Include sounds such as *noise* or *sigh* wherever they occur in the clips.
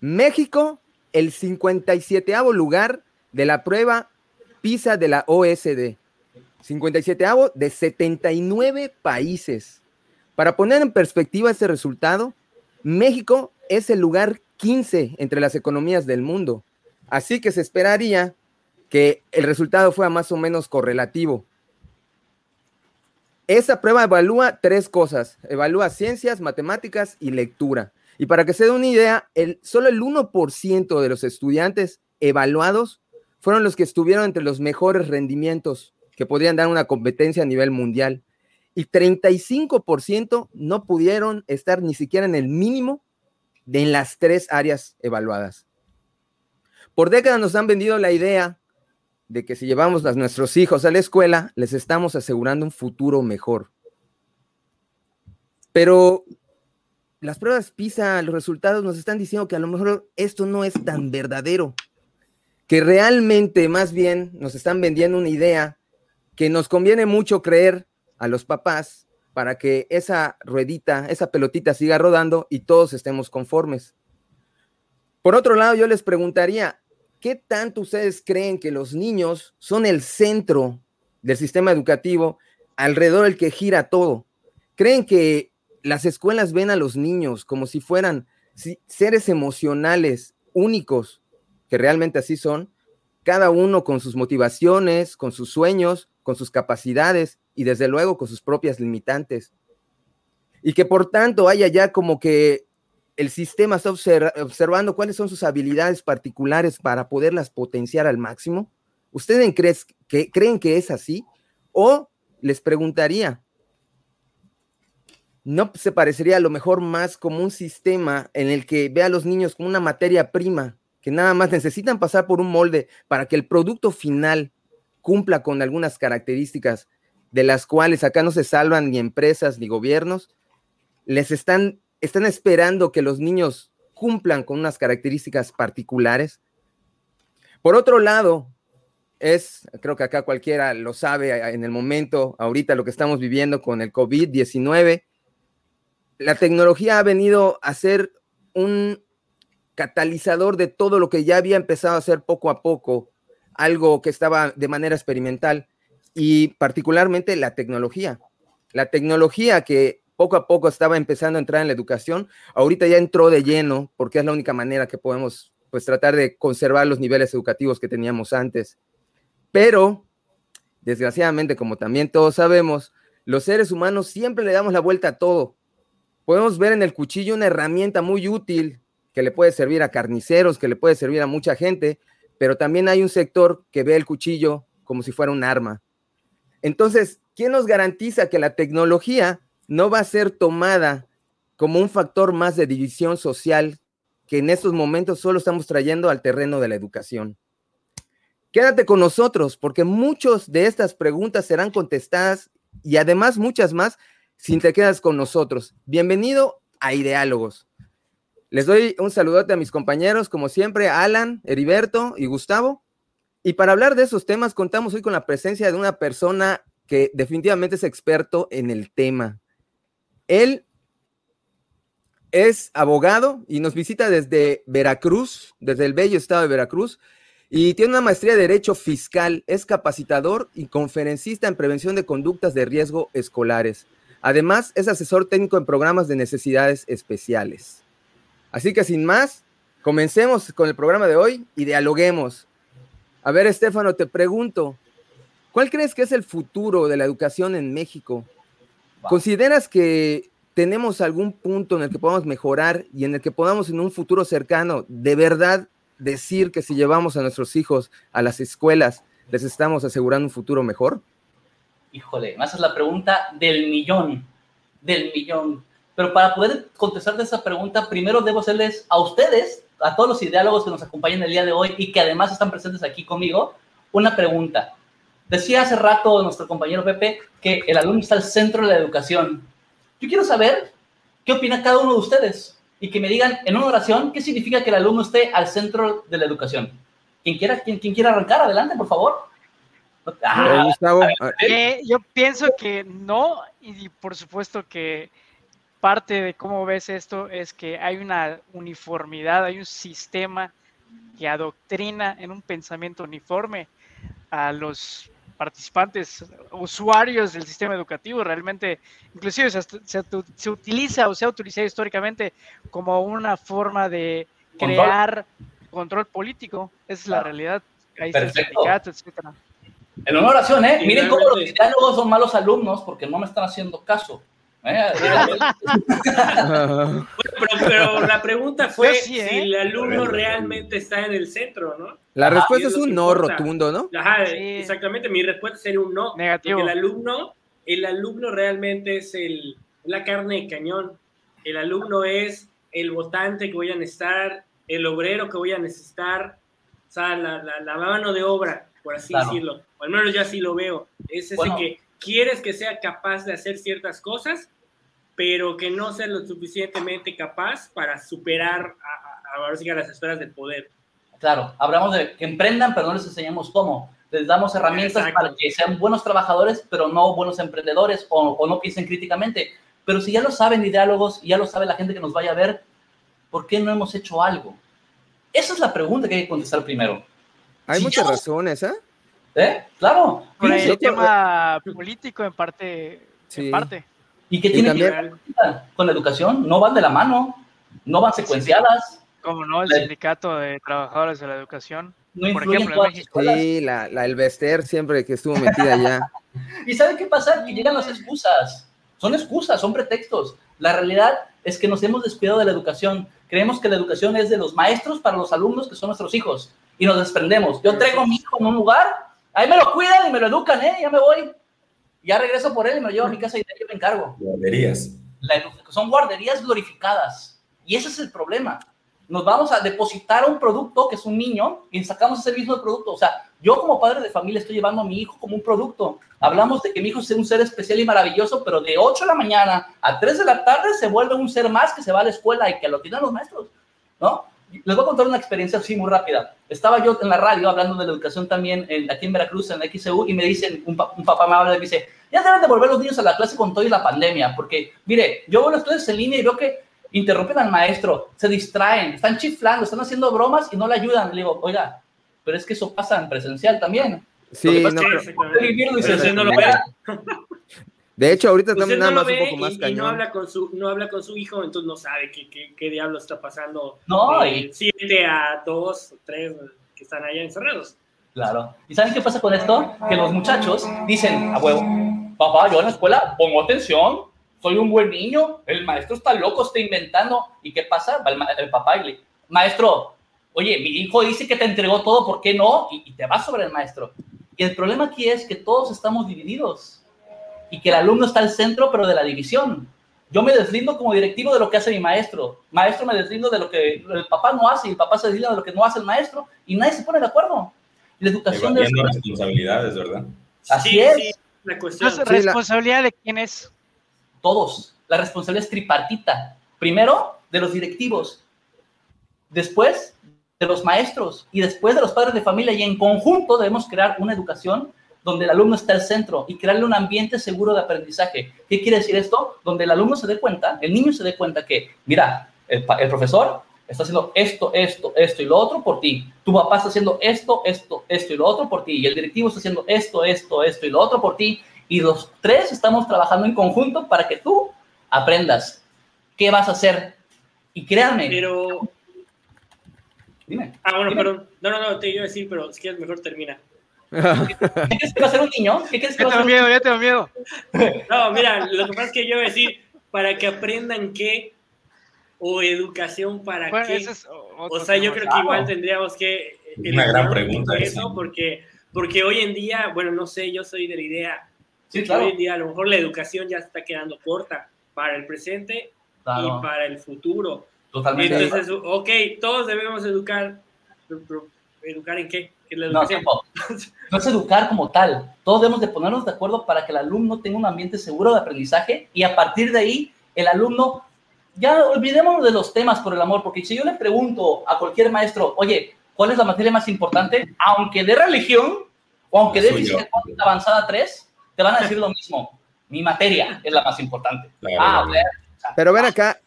México, el 57 lugar de la prueba PISA de la OSD. 57 de 79 países. Para poner en perspectiva este resultado, México es el lugar 15 entre las economías del mundo. Así que se esperaría que el resultado fuera más o menos correlativo. Esa prueba evalúa tres cosas. Evalúa ciencias, matemáticas y lectura. Y para que se dé una idea, solo el 1% de los estudiantes evaluados fueron los que estuvieron entre los mejores rendimientos que podrían dar una competencia a nivel mundial. Y 35% no pudieron estar ni siquiera en el mínimo de en las tres áreas evaluadas. Por décadas nos han vendido la idea de que si llevamos a nuestros hijos a la escuela, les estamos asegurando un futuro mejor. Pero las pruebas PISA, los resultados nos están diciendo que a lo mejor esto no es tan verdadero, que realmente más bien nos están vendiendo una idea que nos conviene mucho creer a los papás para que esa ruedita, esa pelotita siga rodando y todos estemos conformes. Por otro lado, yo les preguntaría, ¿qué tanto ustedes creen que los niños son el centro del sistema educativo alrededor del que gira todo? ¿Creen que las escuelas ven a los niños como si fueran seres emocionales únicos, que realmente así son, cada uno con sus motivaciones, con sus sueños, con sus capacidades y desde luego con sus propias limitantes. Y que por tanto haya ya como que el sistema está observando cuáles son sus habilidades particulares para poderlas potenciar al máximo. ¿Ustedes creen que es así? O les preguntaría, ¿no se parecería a lo mejor más como un sistema en el que ve a los niños como una materia prima, que nada más necesitan pasar por un molde para que el producto final cumpla con algunas características de las cuales acá no se salvan ni empresas ni gobiernos, les están, están esperando que los niños cumplan con unas características particulares. Por otro lado, es, creo que acá cualquiera lo sabe en el momento, ahorita lo que estamos viviendo con el COVID-19, la tecnología ha venido a ser un catalizador de todo lo que ya había empezado a hacer poco a poco algo que estaba de manera experimental y particularmente la tecnología. La tecnología que poco a poco estaba empezando a entrar en la educación, ahorita ya entró de lleno porque es la única manera que podemos pues tratar de conservar los niveles educativos que teníamos antes. Pero, desgraciadamente, como también todos sabemos, los seres humanos siempre le damos la vuelta a todo. Podemos ver en el cuchillo una herramienta muy útil que le puede servir a carniceros, que le puede servir a mucha gente, pero también hay un sector que ve el cuchillo como si fuera un arma. Entonces, ¿quién nos garantiza que la tecnología no va a ser tomada como un factor más de división social que en estos momentos solo estamos trayendo al terreno de la educación? Quédate con nosotros porque muchas de estas preguntas serán contestadas y además muchas más si te quedas con nosotros. Bienvenido a Ideálogos. Les doy un saludote a mis compañeros, como siempre, Alan, Heriberto y Gustavo. Y para hablar de esos temas, contamos hoy con la presencia de una persona que definitivamente es experto en el tema. Él es abogado y nos visita desde Veracruz, desde el bello estado de Veracruz, y tiene una maestría de Derecho Fiscal, es capacitador y conferencista en prevención de conductas de riesgo escolares. Además, es asesor técnico en programas de necesidades especiales. Así que sin más, comencemos con el programa de hoy y dialoguemos. A ver, Estefano, te pregunto, ¿cuál crees que es el futuro de la educación en México? ¿Consideras que tenemos algún punto en el que podamos mejorar y en el que podamos en un futuro cercano de verdad decir que si llevamos a nuestros hijos a las escuelas, les estamos asegurando un futuro mejor? Híjole, me haces la pregunta del millón, del millón. Pero para poder contestar de esa pregunta, primero debo hacerles a ustedes, a todos los ideólogos que nos acompañan el día de hoy y que además están presentes aquí conmigo, una pregunta. Decía hace rato nuestro compañero Pepe que el alumno está al centro de la educación. Yo quiero saber qué opina cada uno de ustedes y que me digan en una oración qué significa que el alumno esté al centro de la educación. Quien quiera, quien, quiera arrancar, adelante, por favor. Ah, eh, yo pienso que no y por supuesto que parte de cómo ves esto es que hay una uniformidad, hay un sistema que adoctrina en un pensamiento uniforme a los participantes, usuarios del sistema educativo, realmente, inclusive se, utiliza o se ha utilizado históricamente como una forma de crear control, político, esa es la realidad. Ahí está el sindicato, etcétera. En una oración, ¿eh? Miren cómo los diálogos son malos alumnos porque no me están haciendo caso. ¿eh? *laughs* pero, la pregunta fue si ¿eh? el alumno realmente está en el centro, ¿no? La respuesta es un no rotundo, ¿no? Ajá, exactamente. Mi respuesta sería un no. Negativo. Porque el alumno, el alumno realmente es el, la carne de cañón. El alumno es el votante que voy a necesitar, el obrero que voy a necesitar, o sea, la, la mano de obra por así decirlo. O al menos yo así lo veo. Es ese que quieres que sea capaz de hacer ciertas cosas, pero que no sea lo suficientemente capaz para superar a, a, a las esferas del poder. Claro, hablamos de que emprendan, pero no les enseñamos cómo. Les damos herramientas para que sean buenos trabajadores, pero no buenos emprendedores o, o, no piensen críticamente. Pero si ya lo saben diálogos y ya lo sabe la gente que nos vaya a ver, ¿por qué no hemos hecho algo? Esa es la pregunta que hay que contestar primero. Hay muchas razones, ¿eh? ¿Eh? Claro. Por el tema político en parte. En parte. ¿Y qué tiene que ver con la educación? No van de la mano, no van secuenciadas. Como no, el sindicato de trabajadores de la educación. No por ejemplo, en México. Sí, la, la, el Bester siempre que estuvo metida allá. *laughs* ¿Y sabe qué pasa? Que llegan las excusas. Son excusas, son pretextos. La realidad es que nos hemos descuidado de la educación. Creemos que la educación es de los maestros para los alumnos que son nuestros hijos y nos desprendemos. Yo traigo a mi hijo en un lugar, ahí me lo cuidan y me lo educan, ¿eh? Ya me voy. Ya regreso por él y me lo llevo a mi casa y de ahí yo me encargo. Guarderías. son guarderías glorificadas. Y ese es el problema. Nos vamos a depositar un producto que es un niño y sacamos ese mismo producto. O sea, yo como padre de familia estoy llevando a mi hijo como un producto. Hablamos de que mi hijo es un ser especial y maravilloso, pero de 8 de la mañana a 3 de la tarde se vuelve un ser más que se va a la escuela y que lo tienen los maestros, ¿no? Les voy a contar una experiencia así muy rápida. Estaba yo en la radio hablando de la educación también aquí en Veracruz, en la XEU, y me dicen, un, papá me habla y me dice, ya deben de volver los niños a la clase con todo y la pandemia, porque, mire, yo veo las clases en línea y veo que interrumpen al maestro, se distraen, están chiflando, están haciendo bromas y no le ayudan. Le digo, oiga, pero es que eso pasa en presencial también. Sí, no, no lo de hecho, ahorita también nada más un poco más y, no habla con su no habla con su hijo, entonces no sabe qué, qué, qué diablo está pasando. No, y... siete a dos o tres que están allá encerrados. Claro. ¿Y saben qué pasa con esto? Que los muchachos dicen, a huevo, papá, yo en la escuela pongo atención, soy un buen niño, el maestro está loco, está inventando. ¿Y qué pasa? Va el, papá y le maestro, oye, mi hijo dice que te entregó todo, ¿por qué no? Y, y te vas sobre el maestro. Y el problema aquí es que todos estamos divididos y que el alumno está al centro, pero de la división. Yo me deslindo como directivo de lo que hace mi maestro. Maestro me deslindo de lo que el papá no hace y el papá se deslinda de lo que no hace el maestro y nadie se pone de acuerdo. La educación de responsabilidades, ¿verdad? Así es. la cuestión. ¿Responsabilidad de quién es? Todos. La responsabilidad es tripartita. Primero, de los directivos. Después, de los maestros. Y después, de los padres de familia. Y en conjunto debemos crear una educación donde el alumno está al centro y crearle un ambiente seguro de aprendizaje. ¿Qué quiere decir esto? Donde el alumno se dé cuenta, el niño se dé cuenta que, mira, el, profesor está haciendo esto, esto, esto y lo otro por ti. Tu papá está haciendo esto, esto, esto y lo otro por ti. Y el directivo está haciendo esto, esto, esto y lo otro por ti. Y los tres estamos trabajando en conjunto para que tú aprendas qué vas a hacer. Y créanme. Pero. Dime. Ah, bueno, perdón. No, no, no, te iba a decir, pero si quieres, mejor termina. *laughs* ¿Qué crees que va a ser un niño? ¿Qué crees que va a ser un miedo, ya tengo miedo. *laughs* No, mira, lo que pasa es que yo voy a decir, para que aprendan qué, o educación para qué. o sea, yo creo que igual tendríamos que... Una gran pregunta. Eso, porque, porque hoy en día, bueno, no sé, yo soy de la idea, sí, claro. hoy en día a lo mejor la educación ya está quedando corta para el presente y para el futuro. Totalmente. Entonces, ok, todos debemos educar, ¿educar en qué? No, *laughs* no es educar como tal. Todos debemos de ponernos de acuerdo para que el alumno tenga un ambiente seguro de aprendizaje y a partir de ahí el alumno, ya olvidémonos de los temas por el amor, porque si yo le pregunto a cualquier maestro, oye, ¿cuál es la materia más importante? Aunque de religión o aunque de física avanzada 3, te van a decir lo mismo. Mi materia es la más importante. ah, Pero ver acá,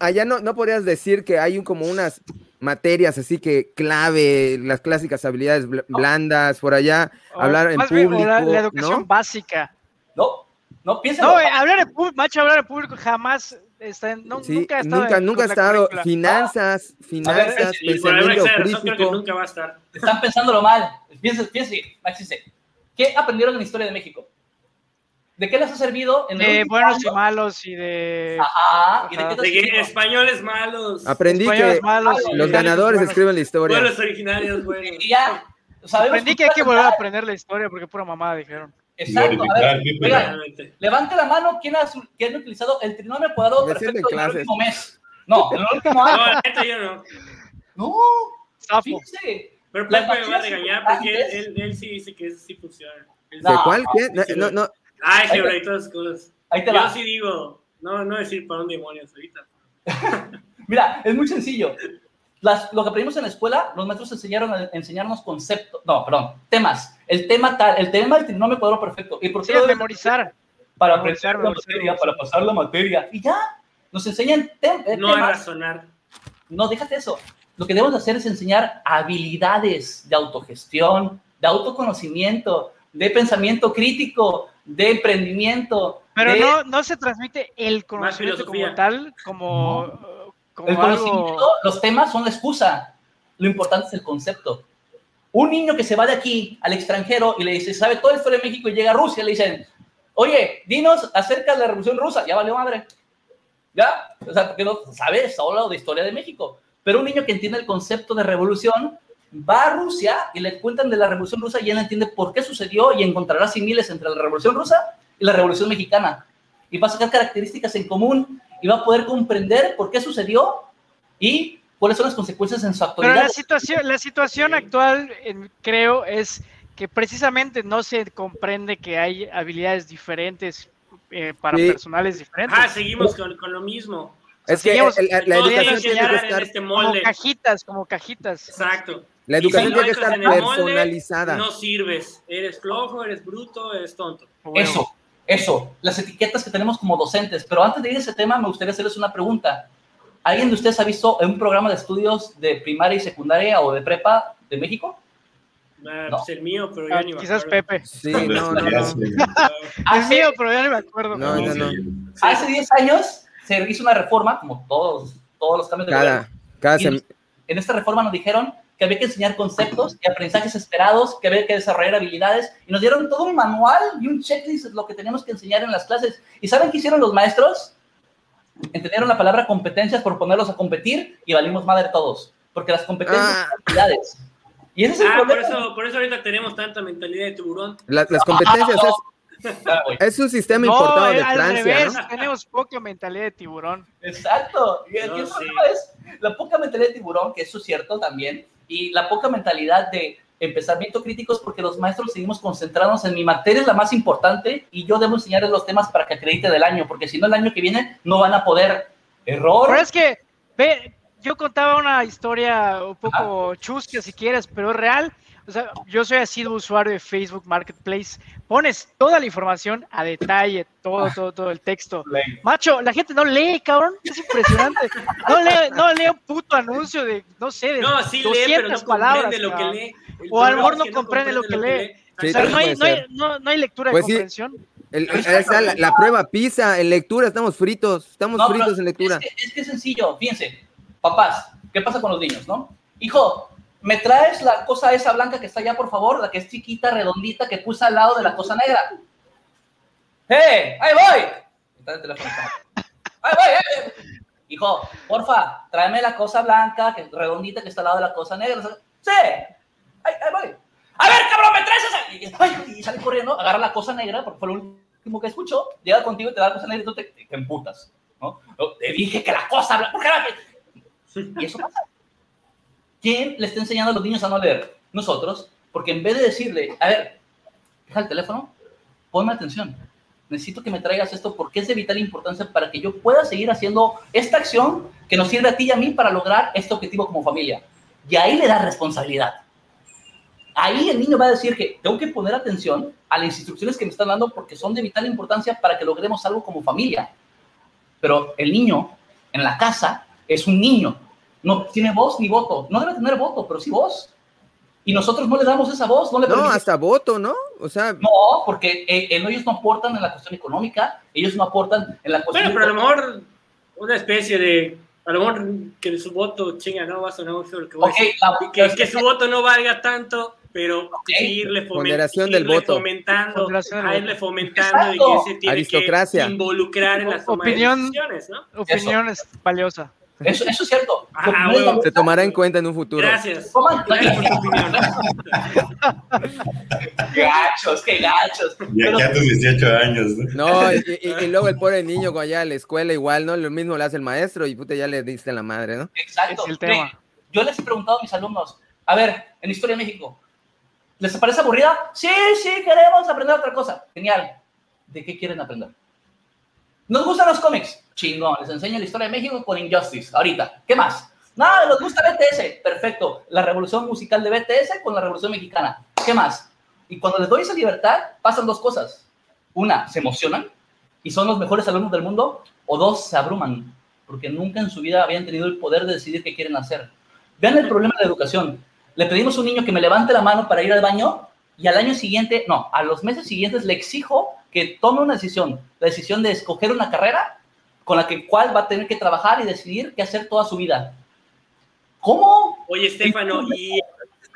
allá no, no podrías decir que hay un, como unas materias así que clave, las clásicas habilidades blandas, por allá, hablar en público. la, educación básica. No, no piensa. No, eh, hablar en público, macho, hablar en público jamás está nunca ha estado. Nunca, nunca ha estado. Finanzas, finanzas, pensamiento crítico. nunca va a estar. Están pensándolo mal. Piensen, piensen, ¿Qué aprendieron en la historia de México? ¿De qué les ha servido? En de buenos y malos y de. Ajá. ¿Y de, qué españoles malos. Aprendí que los ganadores escriben la historia. Buenos originarios, güey. Y ya. Aprendí que hay que volver a aprender la historia porque pura mamada dijeron. Exacto. A ver, levante la mano ¿quién ha, quién ha utilizado el trinomio cuadrado perfecto en el último mes. No, en el último año. No, neta yo no. No. Fíjese. Pero Pepe me va a regañar porque él, él, sí dice que eso sí funciona. ¿De cuál? ¿Qué? No, no. Ay, sí, y todas esas cosas. Ahí te Yo sí digo, no, no decir para un demonios ahorita. *laughs* Mira, es muy sencillo. Las, lo que aprendimos en la escuela, los maestros enseñaron a enseñarnos conceptos, no, perdón, temas. El tema tal, el tema del trinomio cuadrado perfecto. ¿Y por qué? Sí, memorizar. Para aprender la materia, para pasar la materia. Y ya, nos enseñan tem no temas. No razonar. No, déjate eso. Lo que debemos hacer es enseñar habilidades de autogestión, de autoconocimiento, de pensamiento crítico, de emprendimiento. Pero no, no se transmite el conocimiento como tal, como, el conocimiento, los temas son la excusa. Lo importante es el concepto. Un niño que se va de aquí al extranjero y le dice, sabe toda la historia de México y llega a Rusia, le dicen, oye, dinos acerca de la Revolución Rusa. Ya valió madre. ¿Ya? O sea, porque no sabes solo de historia de México. Pero un niño que entiende el concepto de revolución va a Rusia y le cuentan de la Revolución Rusa y él entiende por qué sucedió y encontrará similes entre la Revolución Rusa y la Revolución Mexicana. Y va a sacar características en común y va a poder comprender por qué sucedió y cuáles son las consecuencias en su actualidad. Pero la situación, la situación actual, creo, es que precisamente no se comprende que hay habilidades diferentes eh, para personales diferentes. Ah, seguimos con, con lo mismo. Es que la, educación tiene que estar este como cajitas, como cajitas. Exacto. La educación tiene que estar personalizada. no sirves. Eres flojo, eres bruto, eres tonto. Eso, eso. Las etiquetas que tenemos como docentes. Pero antes de ir a ese tema, me gustaría hacerles una pregunta. ¿Alguien de ustedes ha visto un programa de estudios de primaria y secundaria o de prepa de México? Ah, no. Pues el mío, pero ya ah, ni me Quizás Pepe. Sí, no, no, no. *laughs* el mío, pero ya ni me acuerdo. No, no, no. Hace 10 años se hizo una reforma, como todos, todos los cambios de cada, cada En esta reforma nos dijeron que había que enseñar conceptos y aprendizajes esperados, que había que desarrollar habilidades, y nos dieron todo un manual y un checklist de lo que teníamos que enseñar en las clases. ¿Y saben qué hicieron los maestros? Entendieron la palabra competencias por ponerlos a competir y valimos madre todos, porque las competencias ah. son habilidades. Y ese es el ah, por eso, por eso ahorita tenemos tanta mentalidad de tiburón. las competencias es, un sistema importado de Francia. ¿no? Tenemos poca mentalidad de tiburón. Exacto. Y el problema es la poca mentalidad de tiburón, que eso es cierto también, y la poca mentalidad de empezamiento críticos porque los maestros seguimos concentrándonos en mi materia es la más importante y yo debo enseñarles los temas para que acredite del año, porque si no el año que viene no van a poder. Error. Pero es que, ve, yo contaba una historia un poco chusca si quieres, pero es real. O sea, yo soy así de usuario de Facebook Marketplace. Pones toda la información a detalle, todo, todo, todo el texto. Macho, la gente no lee, cabrón. Es impresionante. No lee, no lee un puto anuncio de, no sé, de no, sí 200 lee, pero no palabras. Lo que lee. o a lo mejor no, comprende, lo que lee. o sea, no hay, no, hay, no, hay, lectura de pues comprensión. El, la, prueba PISA, en lectura estamos fritos, estamos fritos en lectura. Es que, es que es sencillo, fíjense, papás, ¿qué pasa con los niños, no? Hijo, ¿me traes la cosa esa blanca que está allá, por favor? La que es chiquita, redondita, que puse al lado de la cosa negra. ¡Eh! ¡Ahí voy! Está el teléfono. ¡Ahí voy! Eh! Hijo, porfa, tráeme la cosa blanca, que redondita, que está al lado de la cosa negra. ¡Sí! ¡Ahí, ahí voy! ¡A ver, cabrón, me traes esa! Y, sale corriendo, agarra la cosa negra, porque fue lo último que escuchó, llega contigo y te da la cosa negra y tú te, te emputas. ¿no? Te dije que la cosa blanca... ¿Por qué la... Y eso pasa. ¿Quién le está enseñando a los niños a no leer? Nosotros, porque en vez de decirle, a ver, deja el teléfono, ponme atención. Necesito que me traigas esto porque es de vital importancia para que yo pueda seguir haciendo esta acción que nos sirve a ti y a mí para lograr este objetivo como familia. Y ahí le da responsabilidad. Ahí el niño va a decir que tengo que poner atención a las instrucciones que me están dando porque son de vital importancia para que logremos algo como familia. pero el niño en la casa es un niño, no tiene voz ni voto, no debe tener voto, pero sí voz. Y nosotros no le damos esa voz, no le No, hasta voto, ¿no? O sea... No, porque eh, ellos no aportan en la cuestión económica, ellos no aportan en la cuestión... Bueno, pero a lo mejor una especie de a lo mejor que su voto, chinga, no va a sonar mucho lo que voy a decir. que, que, su voto no valga tanto, pero seguirle fomentando, del voto. fomentando, a irle fomentando y que se tiene que involucrar en las opinión, de decisiones, ¿no? Opinión es valiosa. Eso, eso es cierto. Ah, Se tomará en cuenta en un futuro. Gracias. Gracias por tu opinión. qué *laughs* gachos, qué gachos. Y aquí a tus 18 años. No, no y, y, luego el pobre niño cuando allá a la escuela igual, ¿no? Lo mismo le hace el maestro y puta ya le diste la madre, ¿no? Exacto. Es el tema. Yo les he preguntado a mis alumnos, a ver, en Historia de México, ¿les parece aburrida? Sí, sí, queremos aprender otra cosa. Genial. ¿De qué quieren aprender? Nos gustan los cómics. Chingón. Les enseño la historia de México con Injustice. Ahorita. ¿Qué más? Nada, nos gusta BTS. Perfecto. La revolución musical de BTS con la revolución mexicana. ¿Qué más? Y cuando les doy esa libertad, pasan dos cosas. Una, se emocionan y son los mejores alumnos del mundo. O dos, se abruman porque nunca en su vida habían tenido el poder de decidir qué quieren hacer. Vean el problema de la educación. Le pedimos a un niño que me levante la mano para ir al baño y al año siguiente, no, a los meses siguientes le exijo que tome una decisión, la decisión de escoger una carrera con la que cual va a tener que trabajar y decidir qué hacer toda su vida. ¿Cómo? Oye, Estefano, y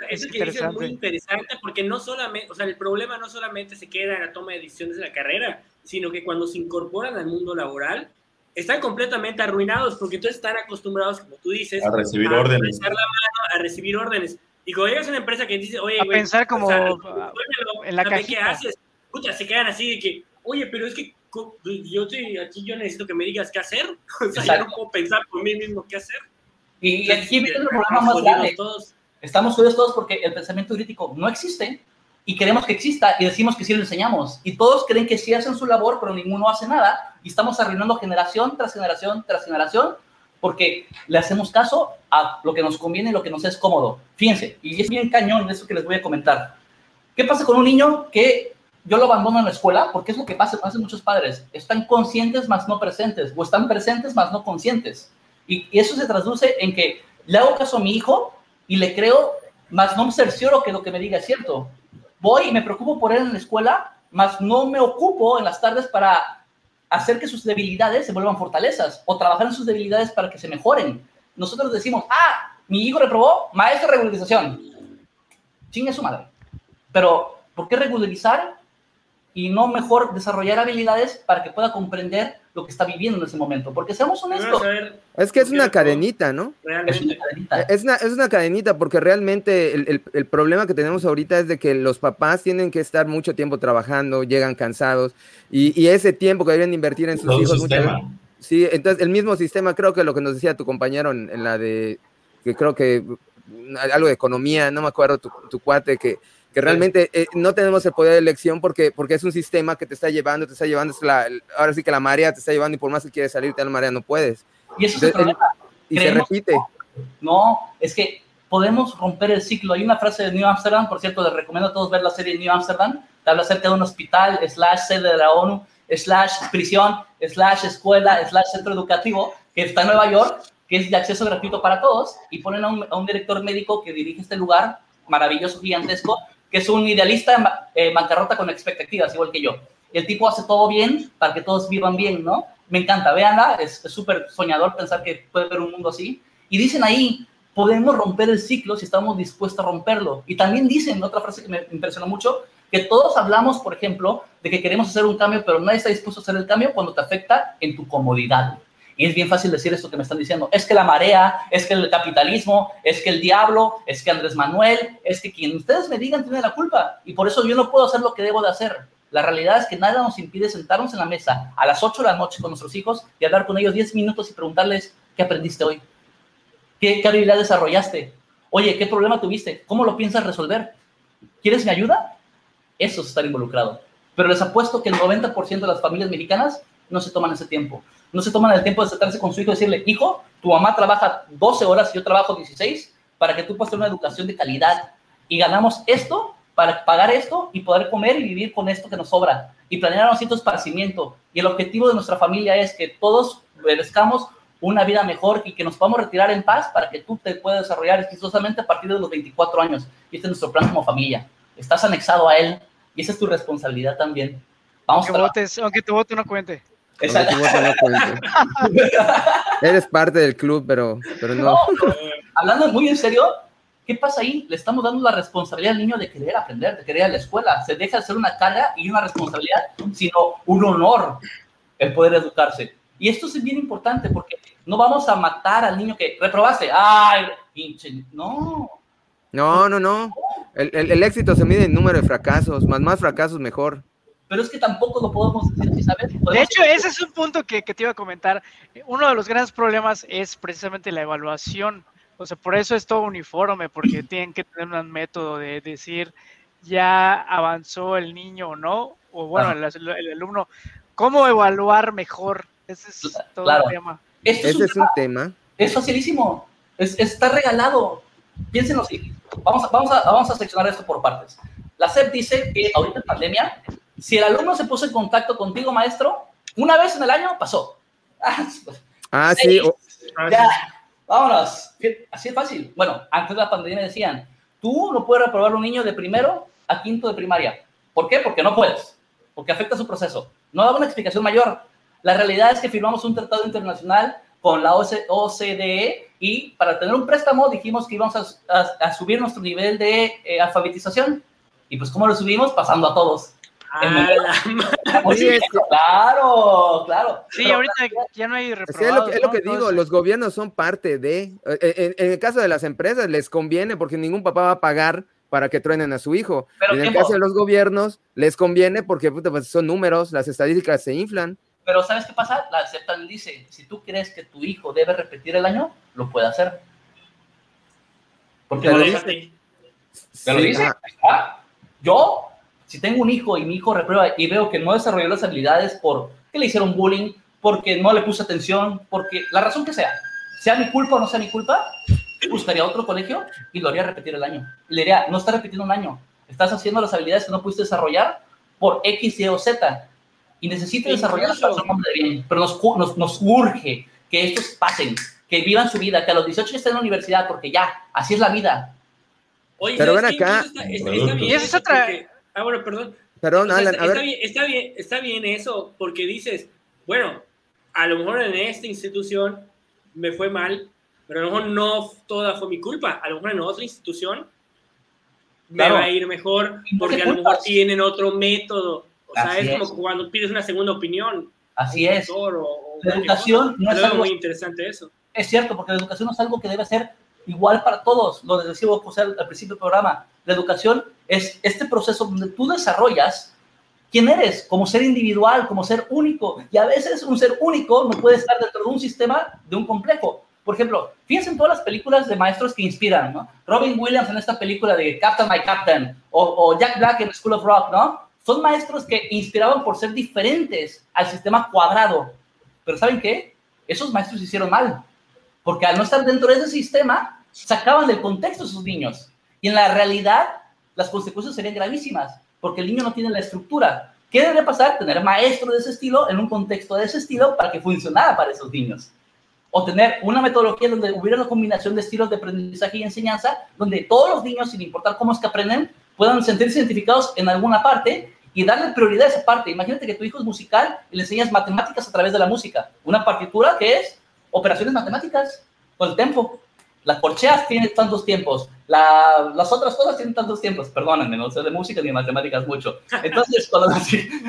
eso que dices es muy interesante porque no solamente, o sea, el problema no solamente se queda en la toma de decisiones de la carrera, sino que cuando se incorporan al mundo laboral, están completamente arruinados porque entonces están acostumbrados, como tú dices, a recibir órdenes. A, la mano, a recibir órdenes. Y cuando llegas a una empresa que dice, oye, a pensar como en la cajita. ¿Qué haces? Se quedan así de que, oye, pero es que yo aquí, yo necesito que me digas qué hacer. *laughs* O sea, yo no puedo pensar por mí mismo qué hacer. Y, aquí viene el problema más grande. Todos. Estamos jodidos todos porque el pensamiento crítico no existe y queremos que exista y decimos que sí lo enseñamos. Y todos creen que sí hacen su labor, pero ninguno hace nada. Y estamos arruinando generación tras generación tras generación porque le hacemos caso a lo que nos conviene y lo que nos es cómodo. Fíjense, y es bien cañón eso que les voy a comentar. ¿Qué pasa con un niño que yo lo abandono en la escuela? Porque es lo que pasa, hacen muchos padres. Están conscientes más no presentes, o están presentes más no conscientes. Y, eso se traduce en que le hago caso a mi hijo y le creo, más no me cercioro que lo que me diga es cierto. Voy y me preocupo por él en la escuela, más no me ocupo en las tardes para hacer que sus debilidades se vuelvan fortalezas o trabajar en sus debilidades para que se mejoren. Nosotros decimos, ah, mi hijo reprobó, maestro regularización. Chingue su madre. Pero, ¿por qué regularizar y no mejor desarrollar habilidades para que pueda comprender lo que está viviendo en ese momento. Porque seamos honestos. Es que es una cadenita, ¿no? Es una cadenita. Es una, es una cadenita porque realmente el, el, problema que tenemos ahorita es de que los papás tienen que estar mucho tiempo trabajando, llegan cansados y, y ese tiempo que deben invertir en sus hijos. sí, entonces el mismo sistema, creo que lo que nos decía tu compañero en, en la de, que creo que algo de economía, no me acuerdo, tu, tu cuate, que que realmente eh, no tenemos el poder de elección porque, porque es un sistema que te está llevando, te está llevando, ahora sí que la marea te está llevando y por más que quieres salir de la marea no puedes. Y eso es el problema. Y se repite. No, es que podemos romper el ciclo. Hay una frase de New Amsterdam, por cierto, les recomiendo a todos ver la serie New Amsterdam, te habla acerca de un hospital, slash sede de la ONU, slash prisión, slash escuela, slash centro educativo, que está en Nueva York, que es de acceso gratuito para todos, y ponen a un, a un director médico que dirige este lugar maravilloso, gigantesco, que es un idealista en eh, bancarrota con expectativas, igual que yo. El tipo hace todo bien para que todos vivan bien, ¿no? Me encanta, véanla, es súper soñador pensar que puede haber un mundo así. Y dicen ahí, podemos romper el ciclo si estamos dispuestos a romperlo. Y también dicen, otra frase que me impresionó mucho, que todos hablamos, por ejemplo, de que queremos hacer un cambio, pero nadie está dispuesto a hacer el cambio cuando te afecta en tu comodidad. Y es bien fácil decir esto que me están diciendo. Es que la marea, es que el capitalismo, es que el diablo, es que Andrés Manuel, es que quien ustedes me digan tiene la culpa. Y por eso yo no puedo hacer lo que debo de hacer. La realidad es que nada nos impide sentarnos en la mesa a las 8 de la noche con nuestros hijos y hablar con ellos 10 minutos y preguntarles qué aprendiste hoy, qué, qué habilidad desarrollaste, oye, qué problema tuviste, cómo lo piensas resolver, ¿quieres mi ayuda? Eso es estar involucrado. Pero les apuesto que el 90% de las familias mexicanas no se toman ese tiempo no se toman el tiempo de sentarse con su hijo y decirle, hijo, tu mamá trabaja 12 horas y yo trabajo 16 para que tú puedas tener una educación de calidad y ganamos esto para pagar esto y poder comer y vivir con esto que nos sobra y planear cierto esparcimiento. Y el objetivo de nuestra familia es que todos merezcamos una vida mejor y que nos podamos retirar en paz para que tú te puedas desarrollar exitosamente a partir de los 24 años. Y este es nuestro plan como familia. Estás anexado a él y esa es tu responsabilidad también. Vamos aunque, votes, aunque tu voto no cuente. Exacto. *laughs* Eres parte del club, pero, pero no. Hablando muy en serio, ¿qué pasa ahí? Le estamos dando la responsabilidad al niño de querer aprender, de querer ir a la escuela. Se deja de ser una carga y una responsabilidad, sino un honor el poder educarse. Y esto es bien importante porque no vamos a matar al niño que reprobaste. ¡Ay, pinche! No. No, no, no. El, el, éxito se mide en número de fracasos. Más más fracasos, mejor. Pero es que tampoco lo podemos decir, ¿sabes? de hecho, ese es un punto que, que, te iba a comentar. Uno de los grandes problemas es precisamente la evaluación. O sea, por eso es todo uniforme, porque *clears throat* tienen que tener un método de decir ya avanzó el niño o no, o bueno, el, el, alumno, cómo evaluar mejor ese es todo el tema. Ese es un, tema. Es facilísimo. Es, está regalado. Piénsenlo así. Vamos a, vamos, a, vamos a seccionar esto por partes. La SEP dice que ahorita en pandemia, si el alumno se puso en contacto contigo, maestro, una vez en el año pasó. Ah, sí. Ya, vámonos. Así es fácil. Bueno, antes de la pandemia decían, tú no puedes reprobar a un niño de primero a quinto de primaria. ¿Por qué? Porque no puedes. Porque afecta su proceso. No da una explicación mayor. La realidad es que firmamos un tratado internacional con la OCDE y para tener un préstamo dijimos que íbamos a, subir nuestro nivel de eh, alfabetización. Y pues, ¿cómo lo subimos? Pasando a todos. Ah, claro, claro. Sí, ahorita ya no hay reprobados, es lo que, digo, los gobiernos son parte de... Eh, en, el caso de las empresas les conviene porque ningún papá va a pagar para que truenen a su hijo. en el caso de los gobiernos les conviene porque pues, son números, las estadísticas se inflan. Pero ¿sabes qué pasa? La aceptan dice, si tú crees que tu hijo debe repetir el año, lo puede hacer. Porque lo dice. ¿Te lo dice? Yo, si tengo un hijo y mi hijo reprueba y veo que no desarrolló las habilidades por que le hicieron bullying, porque no le puse atención, porque la razón que sea, sea mi culpa o no sea mi culpa, buscaría otro colegio y lo haría repetir el año. Y le diría, no está repitiendo un año, estás haciendo las habilidades que no pudiste desarrollar por X, Y o Z y necesita desarrollar su hombre de bien, pero nos, nos, nos, urge que estos pasen, que vivan su vida, que a los 18 estén en la universidad, porque ya, así es la vida. Oye, pero ven acá. Está, bien, y es otra. Ah, bueno, perdón. Perdón, Alan, está, a ver. Bien, está, bien, está bien eso, porque dices, bueno, a lo mejor en esta institución me fue mal, pero a lo mejor no toda fue mi culpa. A lo mejor en otra institución me va a ir mejor, porque a lo mejor tienen otro método o sea, es, como cuando pides una segunda opinión. Así es. la educación no es algo muy interesante eso. Es cierto, porque la educación no es algo que debe ser igual para todos. Lo decía José al principio del programa. La educación es este proceso donde tú desarrollas quién eres como ser individual, como ser único. Y a veces un ser único no puede estar dentro de un sistema de un complejo. Por ejemplo, fíjense en todas las películas de maestros que inspiran, ¿no? Robin Williams en esta película de Captain My Captain o, o Jack Black en School of Rock, ¿no? Son maestros que inspiraban por ser diferentes al sistema cuadrado. Pero ¿saben qué? Esos maestros hicieron mal. Porque al no estar dentro de ese sistema, sacaban del contexto a sus niños. Y en la realidad, las consecuencias serían gravísimas. Porque el niño no tiene la estructura. ¿Qué debería pasar? Tener maestro de ese estilo en un contexto de ese estilo para que funcionara para esos niños. O tener una metodología donde hubiera una combinación de estilos de aprendizaje y enseñanza, donde todos los niños, sin importar cómo es que aprenden, puedan sentirse identificados en alguna parte y darle prioridad a esa parte. Imagínate que tu hijo es musical y le enseñas matemáticas a través de la música. Una partitura que es operaciones matemáticas con el tempo. Las corcheas tienen tantos tiempos, las otras cosas tienen tantos tiempos. Perdónenme, no sé de música ni de matemáticas mucho. Entonces, *laughs* cuando,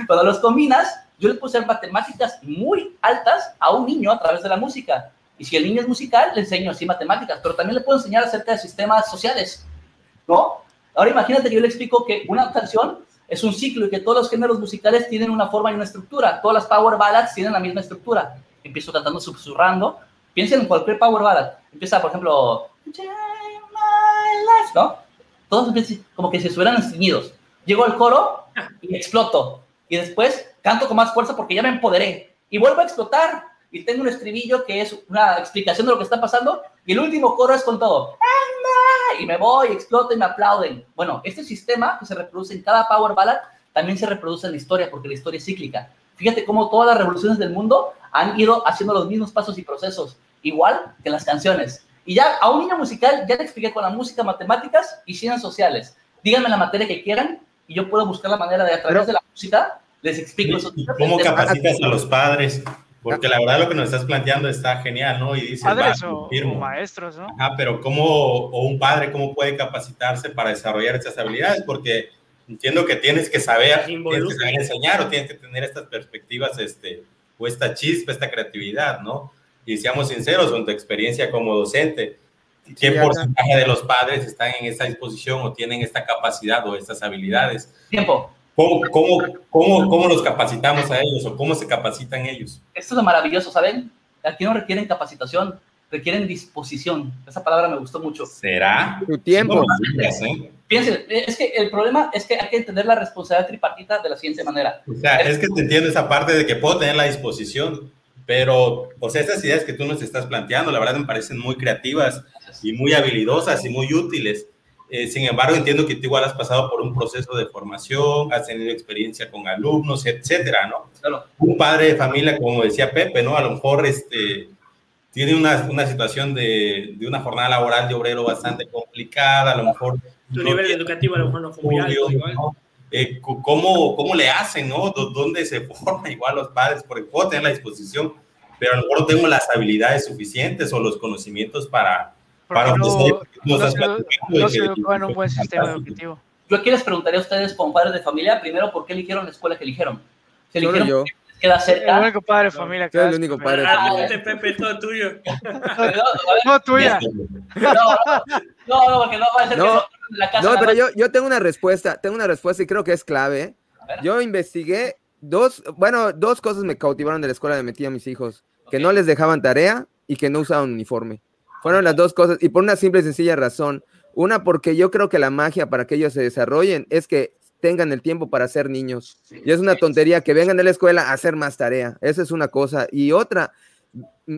cuando los combinas, yo le puse matemáticas muy altas a un niño a través de la música. Y si el niño es musical, le enseño así matemáticas, pero también le puedo enseñar acerca de sistemas sociales, ¿no? Ahora imagínate que yo le explico que una canción es un ciclo y que todos los géneros musicales tienen una forma y una estructura. Todas las power ballads tienen la misma estructura. Empiezo cantando susurrando. Piensen en cualquier power ballad. Empieza, por ejemplo, ¿no? Todos como que se estuvieran enseñidos. Llego al coro y exploto. Y después canto con más fuerza porque ya me empoderé. Y vuelvo a explotar. Y tengo un estribillo que es una explicación de lo que está pasando. Y el último coro es con todo y me voy, exploto y me aplauden. Bueno, este sistema que se reproduce en cada Power Ballad también se reproduce en la historia porque la historia es cíclica. Fíjate cómo todas las revoluciones del mundo han ido haciendo los mismos pasos y procesos, igual que las canciones. Y ya a un niño musical ya le expliqué con la música, matemáticas y ciencias sociales. Díganme la materia que quieran y yo puedo buscar la manera de a través de la música les explico eso. ¿Cómo capacitas a los padres? Porque la verdad lo que nos estás planteando está genial, ¿no? Y dices, padres o, maestros, ¿no? Ah, pero ¿cómo, o un padre, cómo puede capacitarse para desarrollar estas habilidades? Porque entiendo que tienes que saber, tienes que saber enseñar o tienes que tener estas perspectivas, este, o esta chispa, esta creatividad, ¿no? Y seamos sinceros, con tu experiencia como docente, ¿qué porcentaje de los padres están en esta disposición o tienen esta capacidad o estas habilidades? Tiempo. ¿Cómo, cómo, cómo, cómo los capacitamos a ellos o cómo se capacitan ellos? Esto es maravilloso, ¿saben? Aquí no requieren capacitación, requieren disposición. Esa palabra me gustó mucho. ¿Será? Tu tiempo. Piensen, es que el problema es que hay que entender la responsabilidad tripartita de la siguiente manera. O sea, es que te entiendo esa parte de que puedo tener la disposición, pero, o sea, esas ideas que tú nos estás planteando, la verdad me parecen muy creativas y muy habilidosas y muy útiles. Eh, sin embargo, entiendo que tú igual has pasado por un proceso de formación, has tenido experiencia con alumnos, etcétera, ¿no? Un padre de familia, como decía Pepe, ¿no? A lo mejor este, tiene una, una situación de, de, una jornada laboral de obrero bastante complicada, a lo mejor... Tu nivel educativo a lo mejor no fue muy alto, igual. Eh, ¿cómo, ¿Cómo le hacen, no? ¿Dónde se *laughs* forman igual los padres? Porque puedo tener la disposición, pero a lo mejor no tengo las habilidades suficientes o los conocimientos para, para no, no, se educó en un buen *laughs* sistema educativo. Yo aquí les preguntaría a ustedes como padres de familia, primero, ¿por qué eligieron la escuela que eligieron? ¿Se eligieron yo queda cerca. El único padre de familia. Que el único padre de ah, familia. Ah, Pepe, todo tuyo. *laughs* no, tuya. *laughs* No, no, no, porque no va a ser no, que la casa. No, pero yo, yo tengo una respuesta, tengo una respuesta y creo que es clave. Yo investigué dos, bueno, dos cosas me cautivaron de la escuela de metí a mis hijos, que no les dejaban tarea y que no usaban uniforme. Fueron las dos cosas, y por una simple y sencilla razón. Una, porque yo creo que la magia para que ellos se desarrollen es que tengan el tiempo para ser niños. Y es una tontería que vengan de la escuela a hacer más tarea. Esa es una cosa. Y otra,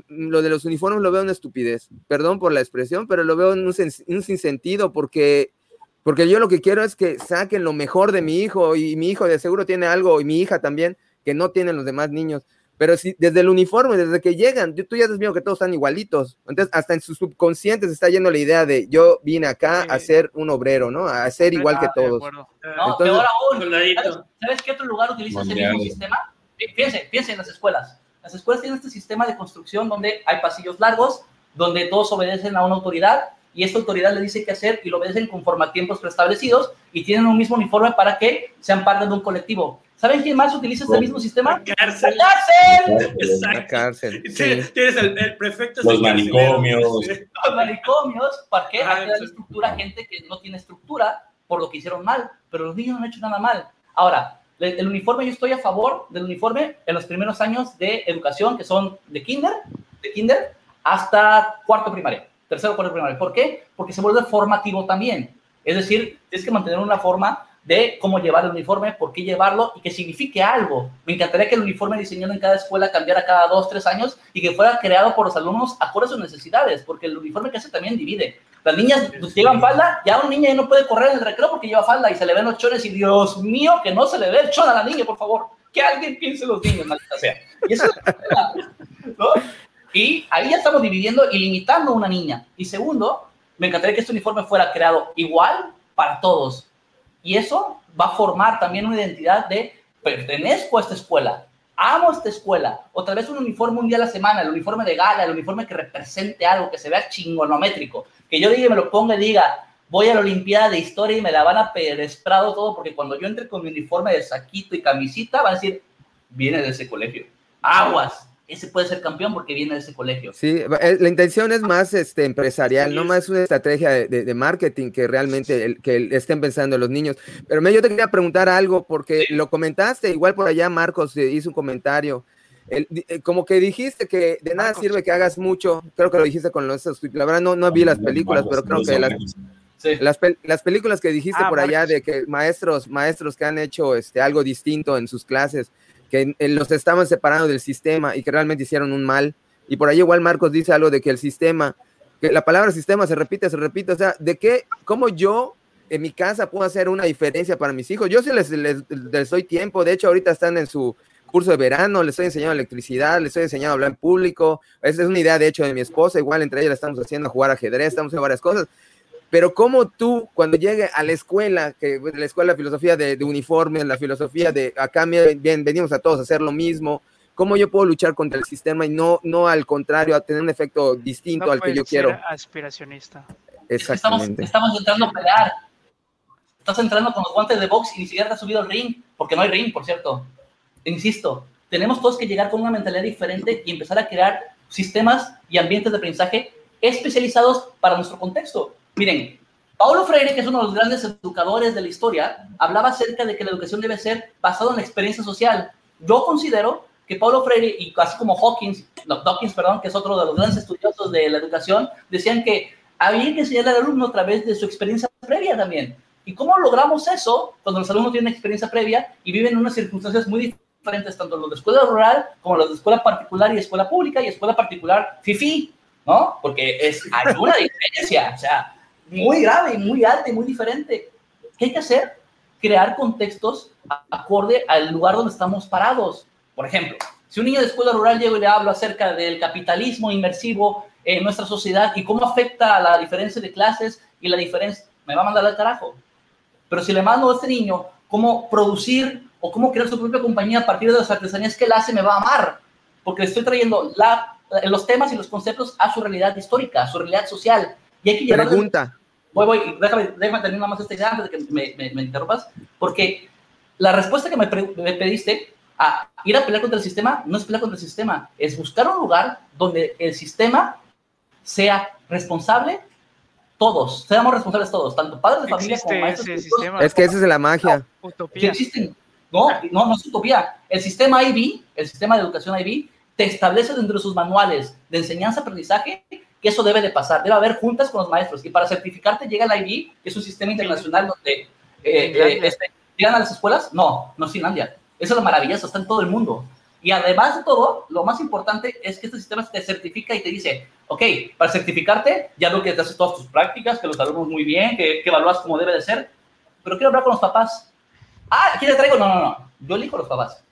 lo de los uniformes lo veo una estupidez. Perdón por la expresión, pero lo veo en un, un sinsentido porque, porque yo lo que quiero es que saquen lo mejor de mi hijo y mi hijo de seguro tiene algo y mi hija también que no tienen los demás niños. Pero si desde el uniforme, desde que llegan, tú ya has visto que todos están igualitos. Entonces, hasta en su subconsciente se está yendo la idea de yo vine acá a ser un obrero, ¿no? A ser igual que todos. No, Entonces, aún, ¿sabes, qué otro lugar utiliza ese mismo sistema? Fíjense, fíjense en las escuelas. Las escuelas tienen este sistema de construcción donde hay pasillos largos, donde todos obedecen a una autoridad y esta autoridad le dice qué hacer y lo obedecen conforme a tiempos preestablecidos y tienen un mismo uniforme para que sean parte de un colectivo. ¿Saben quién más utiliza este mismo sistema? La cárcel. La cárcel. La cárcel. Sí. Tienes el, el, prefecto. Los manicomios. Los manicomios. ¿Para qué? Hay que estructura a gente que no tiene estructura por lo que hicieron mal. Pero los niños no han hecho nada mal. Ahora, el uniforme, yo estoy a favor del uniforme en los primeros años de educación, que son de kinder, de kinder hasta cuarto primaria, tercero cuarto primaria. ¿Por qué? Porque se vuelve formativo también. Es decir, tienes que mantener una forma de cómo llevar el uniforme, por qué llevarlo y que signifique algo. Me encantaría que el uniforme diseñado en cada escuela cambiara cada dos, tres años y que fuera creado por los alumnos acorde a sus necesidades, porque el uniforme que hace también divide. Las niñas llevan falda, ya una niña ya no puede correr en el recreo porque lleva falda y se le ven los chones y Dios mío, que no se le ve el chon a la niña, por favor. Que alguien piense los niños, maldita sea. Y, eso y ahí ya estamos dividiendo y limitando a una niña. Y segundo, me encantaría que este uniforme fuera creado igual para todos, y eso va a formar también una identidad de pertenezco a esta escuela, amo esta escuela, o tal vez un uniforme un día a la semana, el uniforme de gala, el uniforme que represente algo, que se vea chingonométrico, que yo diga, me lo ponga y diga, voy a la Olimpiada de Historia y me la van a pedesprado todo, porque cuando yo entre con mi uniforme de saquito y camisita, van a decir, viene de ese colegio. Aguas, ese puede ser campeón porque viene de ese colegio. Sí, eh, la intención es más este, empresarial, no más una estrategia de, marketing que realmente que estén pensando los niños. Pero yo te quería preguntar algo porque lo comentaste, igual por allá Marcos hizo un comentario. Eh, como que dijiste que de nada sirve que hagas mucho, creo que lo dijiste con los, la verdad no, no vi las películas, pero creo que las, las, las, películas que dijiste ah, por allá de que maestros, maestros que han hecho este, algo distinto en sus clases, que los estaban separando del sistema y que realmente hicieron un mal. Y por ahí igual Marcos dice algo de que el sistema, que la palabra sistema se repite, se repite, o sea, de qué, cómo yo en mi casa puedo hacer una diferencia para mis hijos. Yo sí les, les, doy tiempo, de hecho ahorita están en su curso de verano, les estoy enseñando electricidad, les estoy enseñando hablar en público. Esa es una idea, de hecho, de mi esposa. Igual entre ellas la estamos haciendo jugar ajedrez, estamos haciendo varias cosas. Pero como tú, cuando llegue a la escuela, que la escuela, de filosofía de, de uniformes, la filosofía de acá, bien, venimos a todos a hacer lo mismo, ¿cómo yo puedo luchar contra el sistema y no, no al contrario, a tener un efecto distinto al que yo quiero? aspiracionista. Exactamente. Estamos, entrando a pelear. Estás entrando con los guantes de box y ni siquiera te has subido al ring, porque no hay ring, por cierto. Insisto, tenemos todos que llegar con una mentalidad diferente y empezar a crear sistemas y ambientes de aprendizaje especializados para nuestro contexto. Miren, Paulo Freire, que es uno de los grandes educadores de la historia, hablaba acerca de que la educación debe ser basada en la experiencia social. Yo considero que Paulo Freire, y así como Hawkins, no, Dawkins, perdón, que es otro de los grandes estudiosos de la educación, decían que había que enseñar al alumno a través de su experiencia previa también. ¿Y cómo logramos eso cuando los alumnos tienen experiencia previa y viven en unas circunstancias muy diferentes, tanto los de escuela rural como los de escuela particular y escuela pública y escuela particular FIFI, ¿no? Porque es, hay una diferencia, o sea, muy grave y muy alta y muy diferente. ¿Qué hay que hacer? Crear contextos acorde al lugar donde estamos parados. Por ejemplo, si un niño de escuela rural llega y le hablo acerca del capitalismo inmersivo en nuestra sociedad y cómo afecta a la diferencia de clases y la diferencia, me va a mandar al carajo. Pero si le mando a este niño cómo producir o cómo crear su propia compañía a partir de las artesanías que él hace, me va a amar. Porque le estoy trayendo la, los temas y los conceptos a su realidad histórica, a su realidad social. Y hay que Pregunta voy, voy, déjame, déjame terminar más esta idea antes de que me, me, interrumpas, porque la respuesta que me, me, pediste a ir a pelear contra el sistema no es pelear contra el sistema, es buscar un lugar donde el sistema sea responsable todos, seamos responsables todos, tanto padres de familia como maestros. Es que esa es la magia. Utopía. existen. No, no, no es utopía. El sistema IB, el sistema de educación IB, te establece dentro de sus manuales de enseñanza-aprendizaje que eso debe de pasar, debe haber juntas con los maestros. Y para certificarte llega el IB, que es un sistema internacional donde eh, eh, este, llegan a las escuelas. No, no es Finlandia. Eso es lo maravilloso, está en todo el mundo. Y además de todo, lo más importante es que este sistema te certifica y te dice, ok, para certificarte, ya veo que te haces todas tus prácticas, que los alumnos muy bien, que, que evalúas como debe de ser, pero quiero hablar con los papás. Ah, ¿quién te traigo? No, no, no, yo elijo a los papás.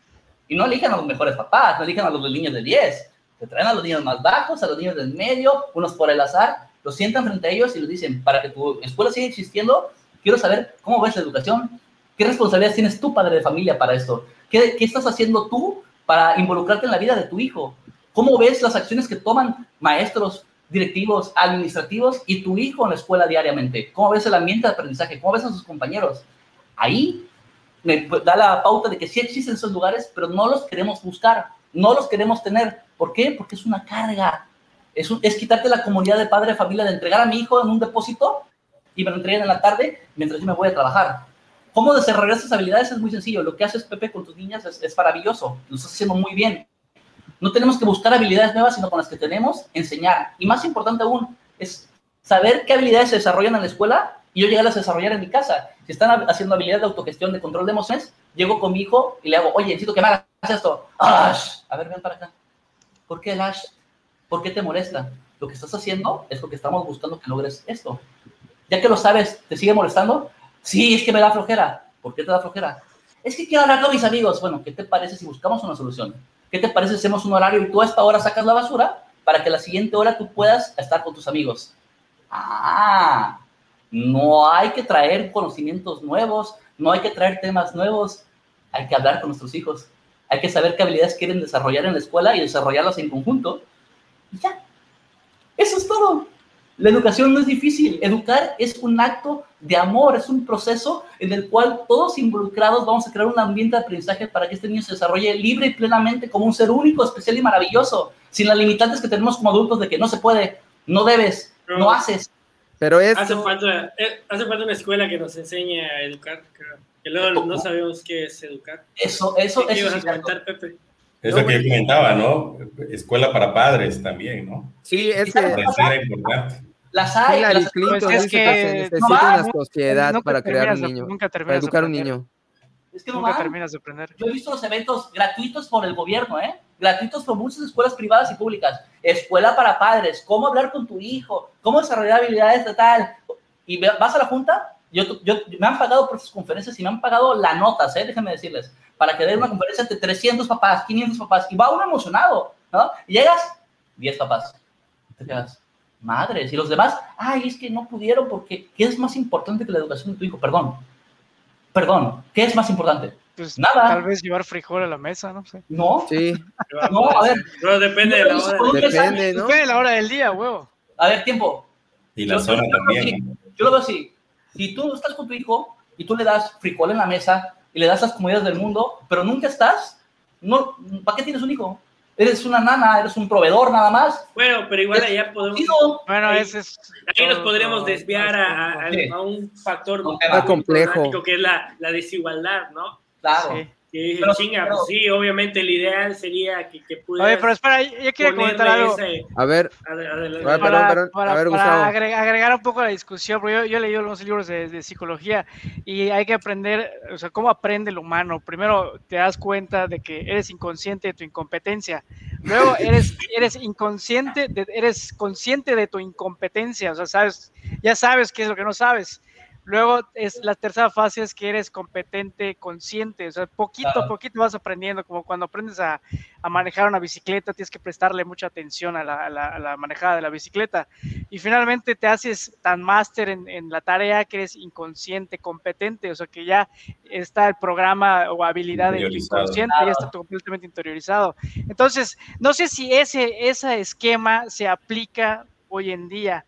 Y no eligen a los mejores papás, no eligen a los niños de 10, te traen a los niños más bajos, a los niños del medio, unos por el azar, los sientan frente a ellos y les dicen, para que tu escuela siga existiendo, quiero saber cómo ves la educación, qué responsabilidades tienes tú, padre de familia, para esto, qué, qué estás haciendo tú para involucrarte en la vida de tu hijo, cómo ves las acciones que toman maestros, directivos, administrativos y tu hijo en la escuela diariamente, cómo ves el ambiente de aprendizaje, cómo ves a sus compañeros. Ahí me da la pauta de que sí existen esos lugares, pero no los queremos buscar, no los queremos tener. ¿Por qué? Porque es una carga. Es, es quitarte la comunidad de padre de familia de entregar a mi hijo en un depósito y me lo entreguen en la tarde mientras yo me voy a trabajar. ¿Cómo desarrollar esas habilidades? Es muy sencillo. Lo que haces, Pepe, con tus niñas es, maravilloso. Lo estás haciendo muy bien. No tenemos que buscar habilidades nuevas, sino con las que tenemos, enseñar. Y más importante aún, es saber qué habilidades se desarrollan en la escuela y yo llegarlas a desarrollar en mi casa. Si están haciendo habilidades de autogestión, de control de emociones, llego con mi hijo y le hago, oye, necesito que me hagas esto. A ver, ven para acá. ¿Por qué Lash? ¿Por qué te molesta? Lo que estás haciendo es lo que estamos buscando que logres esto. Ya que lo sabes, ¿te sigue molestando? Sí, es que me da flojera. ¿Por qué te da flojera? Es que quiero hablar con mis amigos. Bueno, ¿qué te parece si buscamos una solución? ¿Qué te parece si hacemos un horario y tú a esta hora sacas la basura para que la siguiente hora tú puedas estar con tus amigos? Ah, no hay que traer conocimientos nuevos, no hay que traer temas nuevos, hay que hablar con nuestros hijos hay que saber qué habilidades quieren desarrollar en la escuela y desarrollarlas en conjunto. Y ya. Eso es todo. La educación no es difícil. Educar es un acto de amor, es un proceso en el cual todos involucrados vamos a crear un ambiente de aprendizaje para que este niño se desarrolle libre y plenamente como un ser único, especial y maravilloso, sin las limitantes que tenemos como adultos de que no se puede, no debes, no haces. Pero es... Hace falta, eh, hace falta una escuela que nos enseñe a educar, creo. Que luego no sabemos qué es educar. Eso, eso, ¿Qué eso. Pepe? Eso que yo comentaba, ¿no? Escuela para padres también, ¿no? Sí, es que era importante. Las hay. Las, pues es que, se necesita una sociedad para crear un niño, nunca para educar a un niño. Es que nunca terminas de aprender. Yo he visto los eventos gratuitos por el gobierno, ¿eh? Gratuitos por muchas escuelas privadas y públicas. Escuela para padres, cómo hablar con tu hijo, cómo desarrollar habilidades de tal. Y vas a la junta Yo, yo, me han pagado por sus conferencias y me han pagado la nota, ¿eh? déjenme decirles, para que dé una conferencia de 300 papás, 500 papás, y va uno emocionado, ¿no? Y llegas, 10 papás. Te quedas, madres. Y los demás, ay, es que no pudieron porque, ¿qué es más importante que la educación de tu hijo? Perdón, perdón, ¿qué es más importante? Pues Nada. Tal vez llevar frijol a la mesa, no sé. No. Sí. *laughs* No, a ver. No, depende de la hora. Depende, ¿no? Depende de la hora del día, huevo. A ver, tiempo. Y la zona también. Yo lo veo así. Si tú estás con tu hijo y tú le das frijol en la mesa y le das las comodidades del mundo, pero nunca estás, no, ¿para qué tienes un hijo? Eres una nana, eres un proveedor nada más. Bueno, pero igual allá podemos. Bueno, ahí, ese es. Ahí nos podríamos desviar a, a, un factor más complejo que es la, la desigualdad, ¿no? Claro. Sí. Pero, chinga, pues sí, obviamente el ideal sería que, que pudieras. Oye, pero espera, yo quiero comentar algo. a ver, para, para, agregar, un poco la discusión, porque yo, yo he leído unos libros de, de, psicología y hay que aprender, o sea, cómo aprende el humano. Primero te das cuenta de que eres inconsciente de tu incompetencia. Luego eres, *laughs* eres inconsciente, de, eres consciente de tu incompetencia, o sea, sabes, ya sabes qué es lo que no sabes. Luego es la tercera fase es que eres competente, consciente, o sea, poquito a poquito vas aprendiendo, como cuando aprendes a, manejar una bicicleta, tienes que prestarle mucha atención a la, manejada de la bicicleta. Y finalmente te haces tan máster en, la tarea que eres inconsciente, competente, o sea, que ya está el programa o habilidad del inconsciente, ya está completamente interiorizado. Entonces, no sé si ese, ese esquema se aplica hoy en día.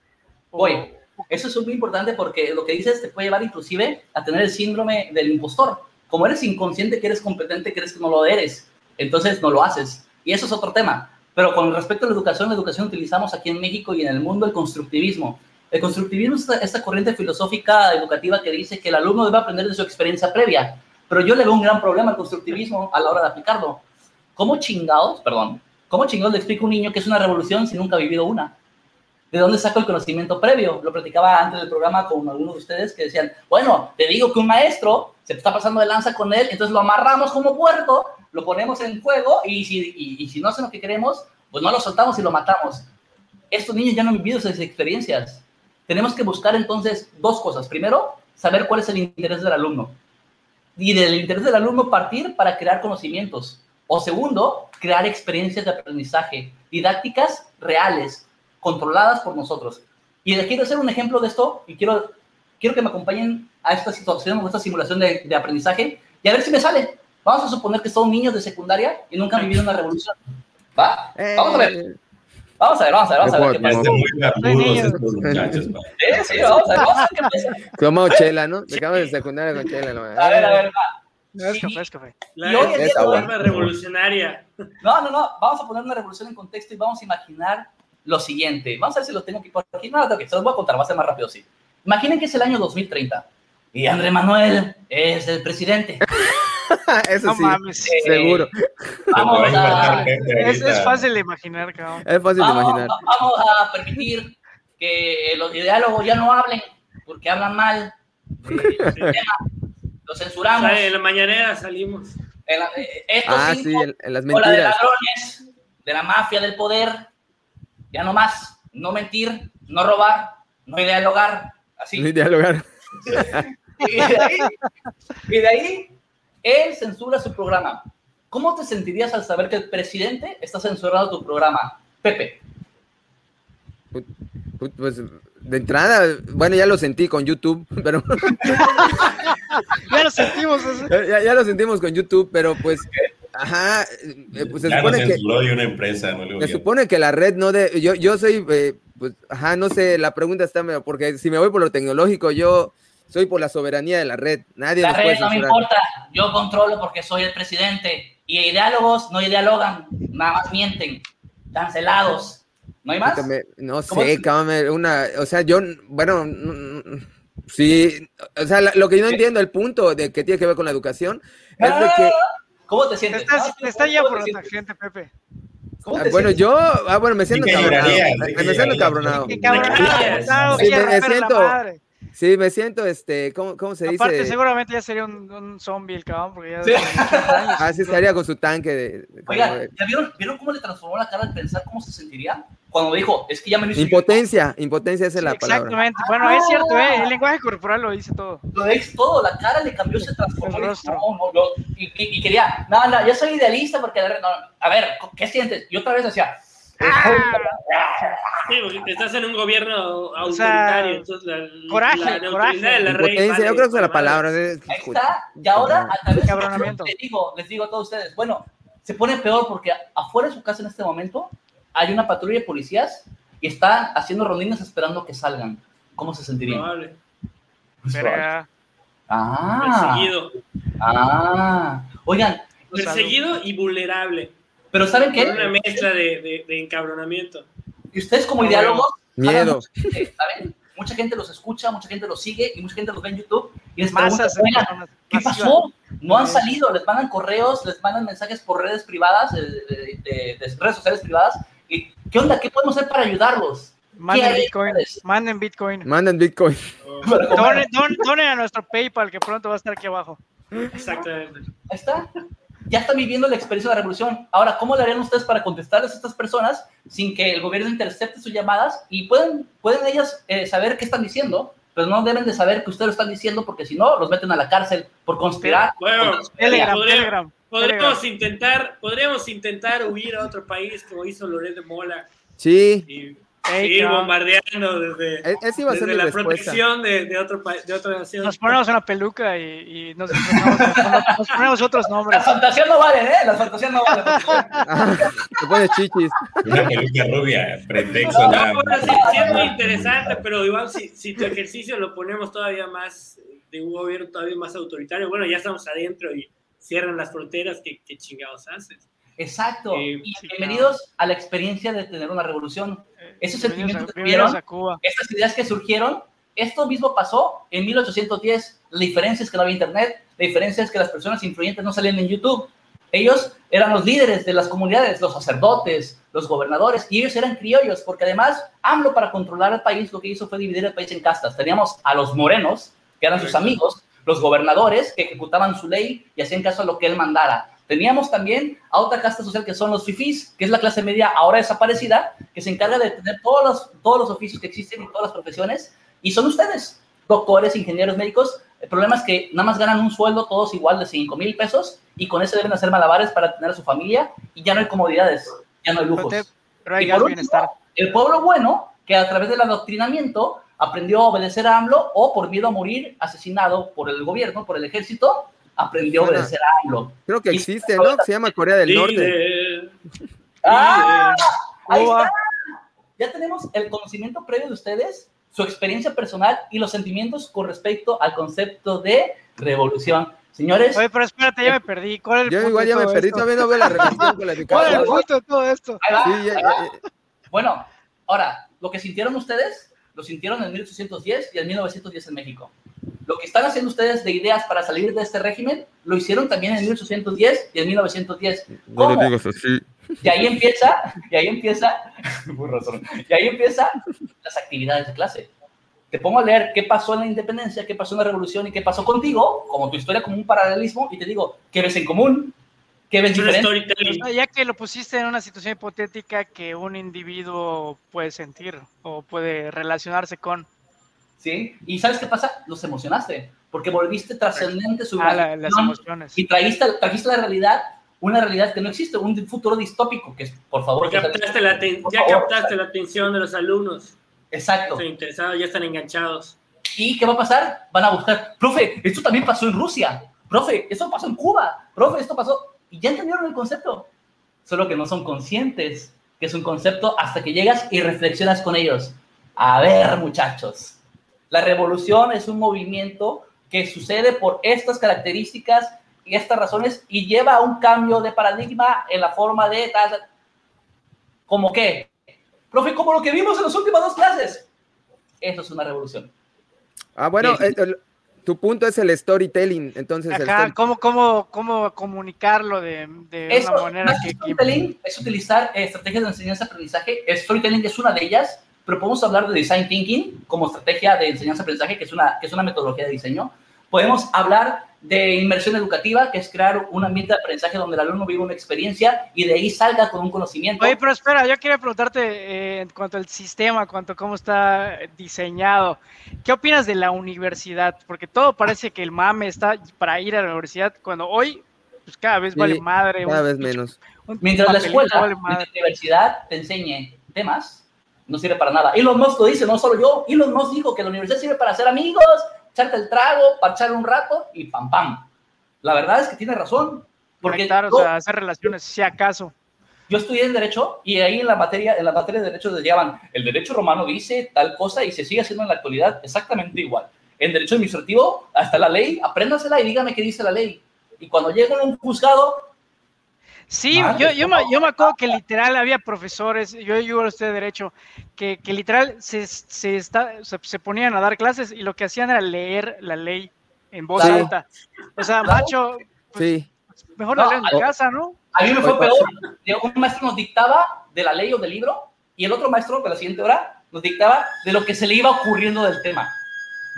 Hoy eso es muy importante porque lo que dices te puede llevar inclusive a tener el síndrome del impostor. Como eres inconsciente que eres competente, crees que no lo eres. Entonces no lo haces. Y eso es otro tema. Pero con respecto a la educación, la educación utilizamos aquí en México y en el mundo el constructivismo. El constructivismo es esta, corriente filosófica educativa que dice que el alumno debe aprender de su experiencia previa. Pero yo le veo un gran problema al constructivismo a la hora de aplicarlo. ¿Cómo chingados, perdón, cómo chingados le explico a un niño que es una revolución si nunca ha vivido una? ¿De dónde saco el conocimiento previo? Lo platicaba antes del programa con algunos de ustedes que decían, bueno, te digo que un maestro se está pasando de lanza con él, entonces lo amarramos como puerto, lo ponemos en juego y si, y, si no hacen lo que queremos, pues no lo soltamos y lo matamos. Estos niños ya no han vivido esas experiencias. Tenemos que buscar entonces dos cosas. Primero, saber cuál es el interés del alumno. Y del interés del alumno partir para crear conocimientos. O segundo, crear experiencias de aprendizaje, didácticas reales, controladas por nosotros. Y quiero hacer un ejemplo de esto y quiero, quiero que me acompañen a esta situación o esta simulación de, de aprendizaje y a ver si me sale. Vamos a suponer que son niños de secundaria y nunca han vivido una revolución. ¿Va? Vamos a ver. Eh. Vamos a ver, vamos a ver, vamos a ver qué pasa. Sí, sí, vamos a ver, vamos a ver. Como chela, ¿no? Dejamos de secundaria con chela. ¿no? A ver, a ver, va. Es café, es café. La es forma revolucionaria. No, no, no. Vamos a poner una revolución en contexto y vamos a imaginar lo siguiente. Vamos a ver si lo tengo aquí por aquí. No, que se los voy a contar, va a ser más rápido, sí. Imaginen que es el año 2030 y Andrés Manuel es el presidente. *laughs* Eso sí, mames. seguro. Vamos a, es, es, fácil de imaginar, cabrón. Es fácil vamos, de imaginar. Vamos a permitir que los diálogos ya no hablen porque hablan mal. *laughs* Eh, lo censuramos. en la mañanera salimos. En la, eh, ah, sí, en, en las mentiras. de ladrones, de la mafia del poder, ya no más, no mentir, no robar, no dialogar, así. No dialogar. *laughs* y, de ahí, y de ahí, él censura su programa. ¿Cómo te sentirías al saber que el presidente está censurando tu programa? Pepe. Pues de entrada, bueno, ya lo sentí con YouTube, *laughs* pero. ya lo sentimos. Ya, ya, lo sentimos con YouTube, pero pues Ajá, eh, pues se supone que. una empresa, se supone que la red no de. Yo, yo soy, eh, pues, ajá, no sé, la pregunta está, porque si me voy por lo tecnológico, yo soy por la soberanía de la red. Nadie la red no me importa, yo controlo porque soy el presidente. Y diálogos no dialogan, nada más mienten, cancelados. ¿No hay más? no sé, una, o sea, yo, bueno, sí, o sea, lo que yo no entiendo, el punto de que tiene que ver con la educación, es de que ah. ¿Cómo te sientes? Estás, ah, está ya por la gente, Pepe. ¿Cómo ah, bueno, yo, ah, bueno, me siento cabronado. Me siento cabronado. cabronado. Sí, me, siento, Sí, me siento, este, ¿cómo, cómo se dice? Aparte, seguramente ya sería un, un zombie el cabrón, porque ya... Sí. Ah, sí, estaría con su tanque de... Oigan, ¿ya vieron, vieron cómo le transformó la cara al pensar cómo se sentiría? Cuando dijo, es que ya me lo hizo Impotencia, yo. impotencia esa es la palabra. Exactamente, bueno, es cierto, ¿eh? el lenguaje corporal lo dice todo. Lo es todo, la cara le cambió, se transformó. El rostro. No, no, y, y, y, quería, no, no, yo soy idealista porque, no, a ver, ¿qué sientes? Y otra vez decía, Sí, porque estás en un gobierno autoritario. O sea, entonces la, coraje, la coraje. De la rey vale, yo creo que es la palabra. Ahí está. Y ahora, a través de les digo, les digo a todos ustedes, bueno, se pone peor porque afuera de su casa en este momento hay una patrulla de policías y están haciendo rondines esperando que salgan. ¿Cómo se sentirían? Vale. Verga. Ah. Perseguido. Ah. Oigan. Perseguido y vulnerable. Pero ¿saben qué? Una mezcla de, de, de encabronamiento. Y ustedes como ideólogos, miedo. ¿saben? Mucha gente los escucha, mucha gente los sigue y mucha gente los ve en YouTube y les Masas, pregunta, ¿qué pasó? No han salido, les mandan correos, les mandan mensajes por redes privadas, de, de, de, de redes sociales privadas. Y, ¿Qué onda? ¿Qué podemos hacer para ayudarlos? Manden Bitcoin, manden Bitcoin. Manden Bitcoin. Donen, don, donen a nuestro PayPal que pronto va a estar aquí abajo. Exactamente. Ahí está ya están viviendo la experiencia de la revolución. Ahora, ¿cómo le harían ustedes para contestarles a estas personas sin que el gobierno intercepte sus llamadas? Y pueden, pueden ellas eh, saber qué están diciendo, pero no deben de saber que ustedes lo están diciendo porque si no, los meten a la cárcel por conspirar. Bueno, Telegram, podría, Telegram, podríamos, Telegram. Intentar, podríamos intentar huir a otro país como hizo Loret de Mola. Sí. Y Hey, bombardeando desde, Es, esa iba a ser desde la respuesta. protección de, de, otro, de otra nación. Nos ponemos una peluca y, y nos, ponemos, nos, nos ponemos otros nombres. Las fantasías no valen, ¿eh? Las fantasías no valen. *laughs* Ah, te pones chichis. Una peluca rubia, pretexto No, bueno, sí, sí es muy interesante, pero igual si, si tu ejercicio lo ponemos todavía más de un gobierno todavía más autoritario, bueno, ya estamos adentro y cierran las fronteras, ¿qué, qué chingados haces? Exacto. Eh, y sí, bienvenidos a la experiencia de tener una revolución. Esos sentimientos que tuvieron, estas ideas que surgieron, esto mismo pasó en 1810. La diferencia es que no había internet, la diferencia es que las personas influyentes no salían en YouTube. Ellos eran los líderes de las comunidades, los sacerdotes, los gobernadores, y ellos eran criollos, porque además AMLO para controlar el país lo que hizo fue dividir el país en castas. Teníamos a los morenos, que eran sus amigos, los gobernadores, que ejecutaban su ley y hacían caso a lo que él mandara. Teníamos también a otra casta social que son los fifís, que es la clase media ahora desaparecida, que se encarga de tener todos los, todos los oficios que existen y todas las profesiones, y son ustedes, doctores, ingenieros, médicos. El problema es que nada más ganan un sueldo todos igual de 5 mil pesos y con eso deben hacer malabares para tener a su familia y ya no hay comodidades, ya no hay Pero, lujos. te- pero hay Y por último, el pueblo bueno, que a través del adoctrinamiento aprendió a obedecer a AMLO o por miedo a morir asesinado por el gobierno, por el ejército, aprendió a obedecer a AMLO. Creo que Y- existe, ¿no? Se llama Corea del Norte. Líder, ¡Ah! Ahí está. Ya tenemos el conocimiento previo de ustedes, su experiencia personal y los sentimientos con respecto al concepto de revolución. Señores, Oye, pero espérate, ya me perdí. ¿Cuál es el Yo punto igual ya me perdí, esto? todavía no veo la relación con la *laughs* ¿Cuál es el educación. punto de todo esto? ahí va, Sí, ya- ahí va. ya- Bueno, ahora, lo que sintieron ustedes, lo sintieron en 1810 y en 1910 en México. Lo que están haciendo ustedes de ideas para salir de este régimen, lo hicieron también en 1810 y en 1910. no ¿Cómo? lo digas así. Y ahí empieza, y ahí empieza, *laughs* muy razón, y ahí empieza las actividades de clase. Te pongo a leer qué pasó en la independencia, qué pasó en la revolución y qué pasó contigo, como tu historia como un paralelismo, y te digo, ¿qué ves en común? ¿Qué ves diferente? storytelling. Ya que lo pusiste en una situación hipotética que un individuo puede sentir o puede relacionarse con ¿Sí? ¿Y sabes qué pasa? Los emocionaste, porque volviste trascendente su ah, la- las emociones. y trajiste, trajiste la realidad, una realidad que no existe, un futuro distópico, que es, por favor, que- captaste, la, Por ya favor. captaste la atención de los alumnos. exacto. Están interesados, ya están enganchados. ¿Y qué va a pasar? Van a buscar, profe, esto también pasó en Rusia, profe, esto pasó en Cuba, profe, esto pasó. Y ya entendieron el concepto, solo que no son conscientes que es un concepto hasta que llegas y reflexionas con ellos. A ver, muchachos, la revolución es un movimiento que sucede por estas características y estas razones y lleva a un cambio de paradigma en la forma de tal. ¿Cómo qué? Profe, como lo que vimos en las últimas dos clases. Eso es una revolución. Ah, bueno, Sí. eh, el- tu punto es el storytelling, entonces el Acá, story- ¿cómo, cómo, cómo comunicarlo de, de Eso, una manera más que, storytelling es utilizar eh, estrategias de enseñanza-aprendizaje. El storytelling es una de ellas, pero podemos hablar de design thinking como estrategia de enseñanza-aprendizaje, que, es una, que es una metodología de diseño. Podemos hablar de inmersión educativa, que es crear un ambiente de aprendizaje donde el alumno vive una experiencia y de ahí salga con un conocimiento. Oye, pero espera, yo quiero preguntarte eh, en cuanto al sistema, cuanto a cómo está diseñado. ¿Qué opinas de la universidad? Porque todo parece que el mame está para ir a la universidad, cuando hoy pues cada vez vale madre. Cada vez menos. Mientras la escuela, la universidad te enseñe temas, no sirve para nada. Elon Musk lo dice, no solo yo. Elon Musk dijo que la universidad sirve para hacer amigos, echarte el trago, parchar un rato y pam, pam. La verdad es que tiene razón. Porque o sea, hacer relaciones, si acaso. Yo estudié en Derecho y ahí en la materia, en la materia de Derecho llaman el Derecho romano dice tal cosa y se sigue haciendo en la actualidad exactamente igual. En Derecho Administrativo, hasta la ley, apréndasela y dígame qué dice la ley. Y cuando llega a un juzgado, Sí, yo, yo, me, yo, me, acuerdo que literal había profesores, yo yo usted de derecho, que, que literal se, se, está, se, ponían a dar clases y lo que hacían era leer la ley en voz alta. O sea, macho, pues, mejor la en casa, ¿no? A mí me fue peor. Un maestro nos dictaba de la ley o del libro y el otro maestro, de la siguiente hora, nos dictaba de lo que se le iba ocurriendo del tema.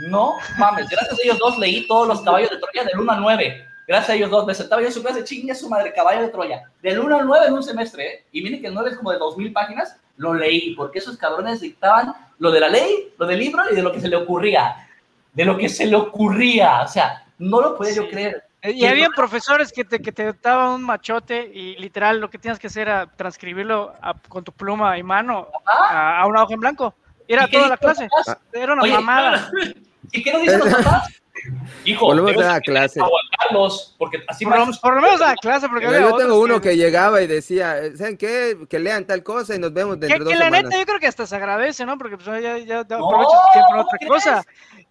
No mames, gracias a ellos dos leí todos los caballos de Troya del 1 al 9 Gracias a ellos dos, me sentaba yo en su clase, chingue su madre, caballo de Troya. Del 1 al 9 en un semestre, ¿eh? y miren que el 9 es como de 2.000 páginas, lo leí, porque esos cabrones dictaban lo de la ley, lo del libro y de lo que se le ocurría. De lo que se le ocurría, o sea, no lo podía yo creer. Y había profesores que te, que te daban un machote y literal lo que tienes que hacer era transcribirlo con tu pluma y mano a, una hoja en blanco. Era toda la clase. Era una mamada. *laughs* ¿Y qué nos dicen los papás? Hijo, volvemos a la clase. Aguantarlos, porque así por, por, lo menos a la clase. Porque yo tengo uno que... llegaba y decía, ¿saben qué? Que lean tal cosa y nos vemos dentro de dos que la neta yo creo que hasta se agradece, ¿no? Porque pues ya, ya aprovechas tu tiempo en otra cosa.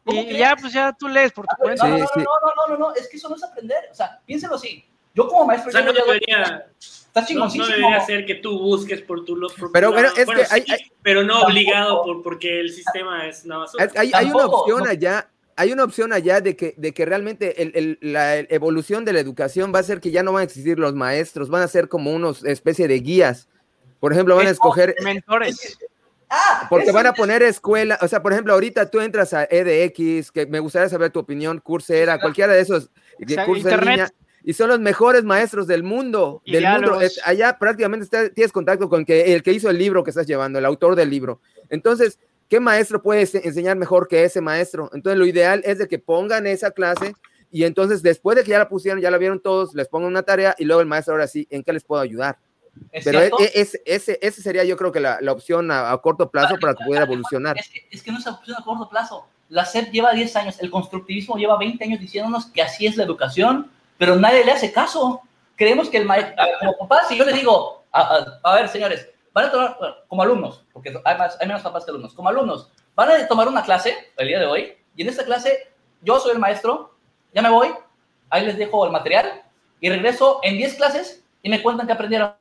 Y ya, pues ya tú lees por tu cuenta. No, no, no, no, no, no, es que eso no es aprender. O sea, piénselo así. Yo como maestro... O sea, no debería... Está no, no, debería ser que tú busques por tu los pero, pero es que hay, pero no obligado por, porque el sistema es una basura. Hay, hay una opción allá hay una opción allá de que, de que realmente el, la evolución de la educación va a ser que ya no van a existir los maestros, van a ser como unos especie de guías. Por ejemplo, van a escoger... Mentores. Ah, porque van a poner escuela, o sea, por ejemplo, ahorita tú entras a EDX, que me gustaría saber tu opinión, Coursera, cualquiera de esos en línea, y son los mejores maestros del mundo, del mundo. allá prácticamente tienes contacto con que, el que hizo el libro que estás llevando, el autor del libro. Entonces, ¿qué maestro puede enseñar mejor que ese maestro? Entonces, lo ideal es de que pongan esa clase y entonces después de que ya la pusieron, ya la vieron todos, les pongan una tarea y luego el maestro ahora sí, ¿en qué les puedo ayudar? Pero e, e, ese, ese, sería yo creo que la, opción a, corto plazo para que pudiera evolucionar. Es que, no es opción a corto plazo. La SEP lleva 10 años, el constructivismo lleva 20 años diciéndonos que así es la educación, pero nadie le hace caso. Creemos que el maestro, como papá, si yo le digo, a ver, señores, van a tomar, como alumnos, porque hay, más, hay menos papás que alumnos, como alumnos, van a tomar una clase el día de hoy y en esta clase yo soy el maestro, ya me voy, ahí les dejo el material y regreso en 10 clases y me cuentan que aprendieron.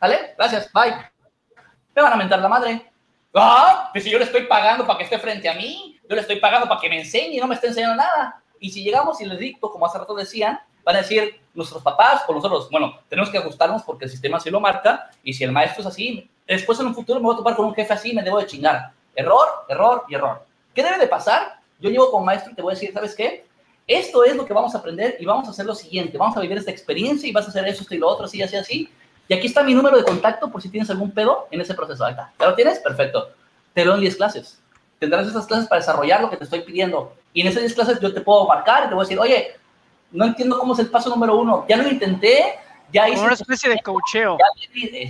¿Vale? Gracias, bye. Me van a mentar la madre. Ah, pues si yo le estoy pagando para que esté frente a mí, yo le estoy pagando para que me enseñe y no me esté enseñando nada. Y si llegamos y les dicto, como hace rato decían, van a decir nuestros papás o nosotros, bueno, tenemos que ajustarnos porque el sistema así lo marca y si el maestro es así, después en un futuro me voy a topar con un jefe así y me debo de chingar. Error, error y error. ¿Qué debe de pasar? Yo llevo como maestro y te voy a decir, ¿sabes qué? Esto es lo que vamos a aprender y vamos a hacer lo siguiente. Vamos a vivir esta experiencia y vas a hacer eso, esto y lo otro, así, así, así. Y aquí está mi número de contacto por si tienes algún pedo en ese proceso. Ahí está. ¿Ya lo tienes? Perfecto. Te en 10 clases. Tendrás esas clases para desarrollar lo que te estoy pidiendo. Y en esas 10 clases yo te puedo marcar y te voy a decir, oye, no entiendo cómo es el paso número uno. Ya lo intenté, ya hice. Una especie de coacheo.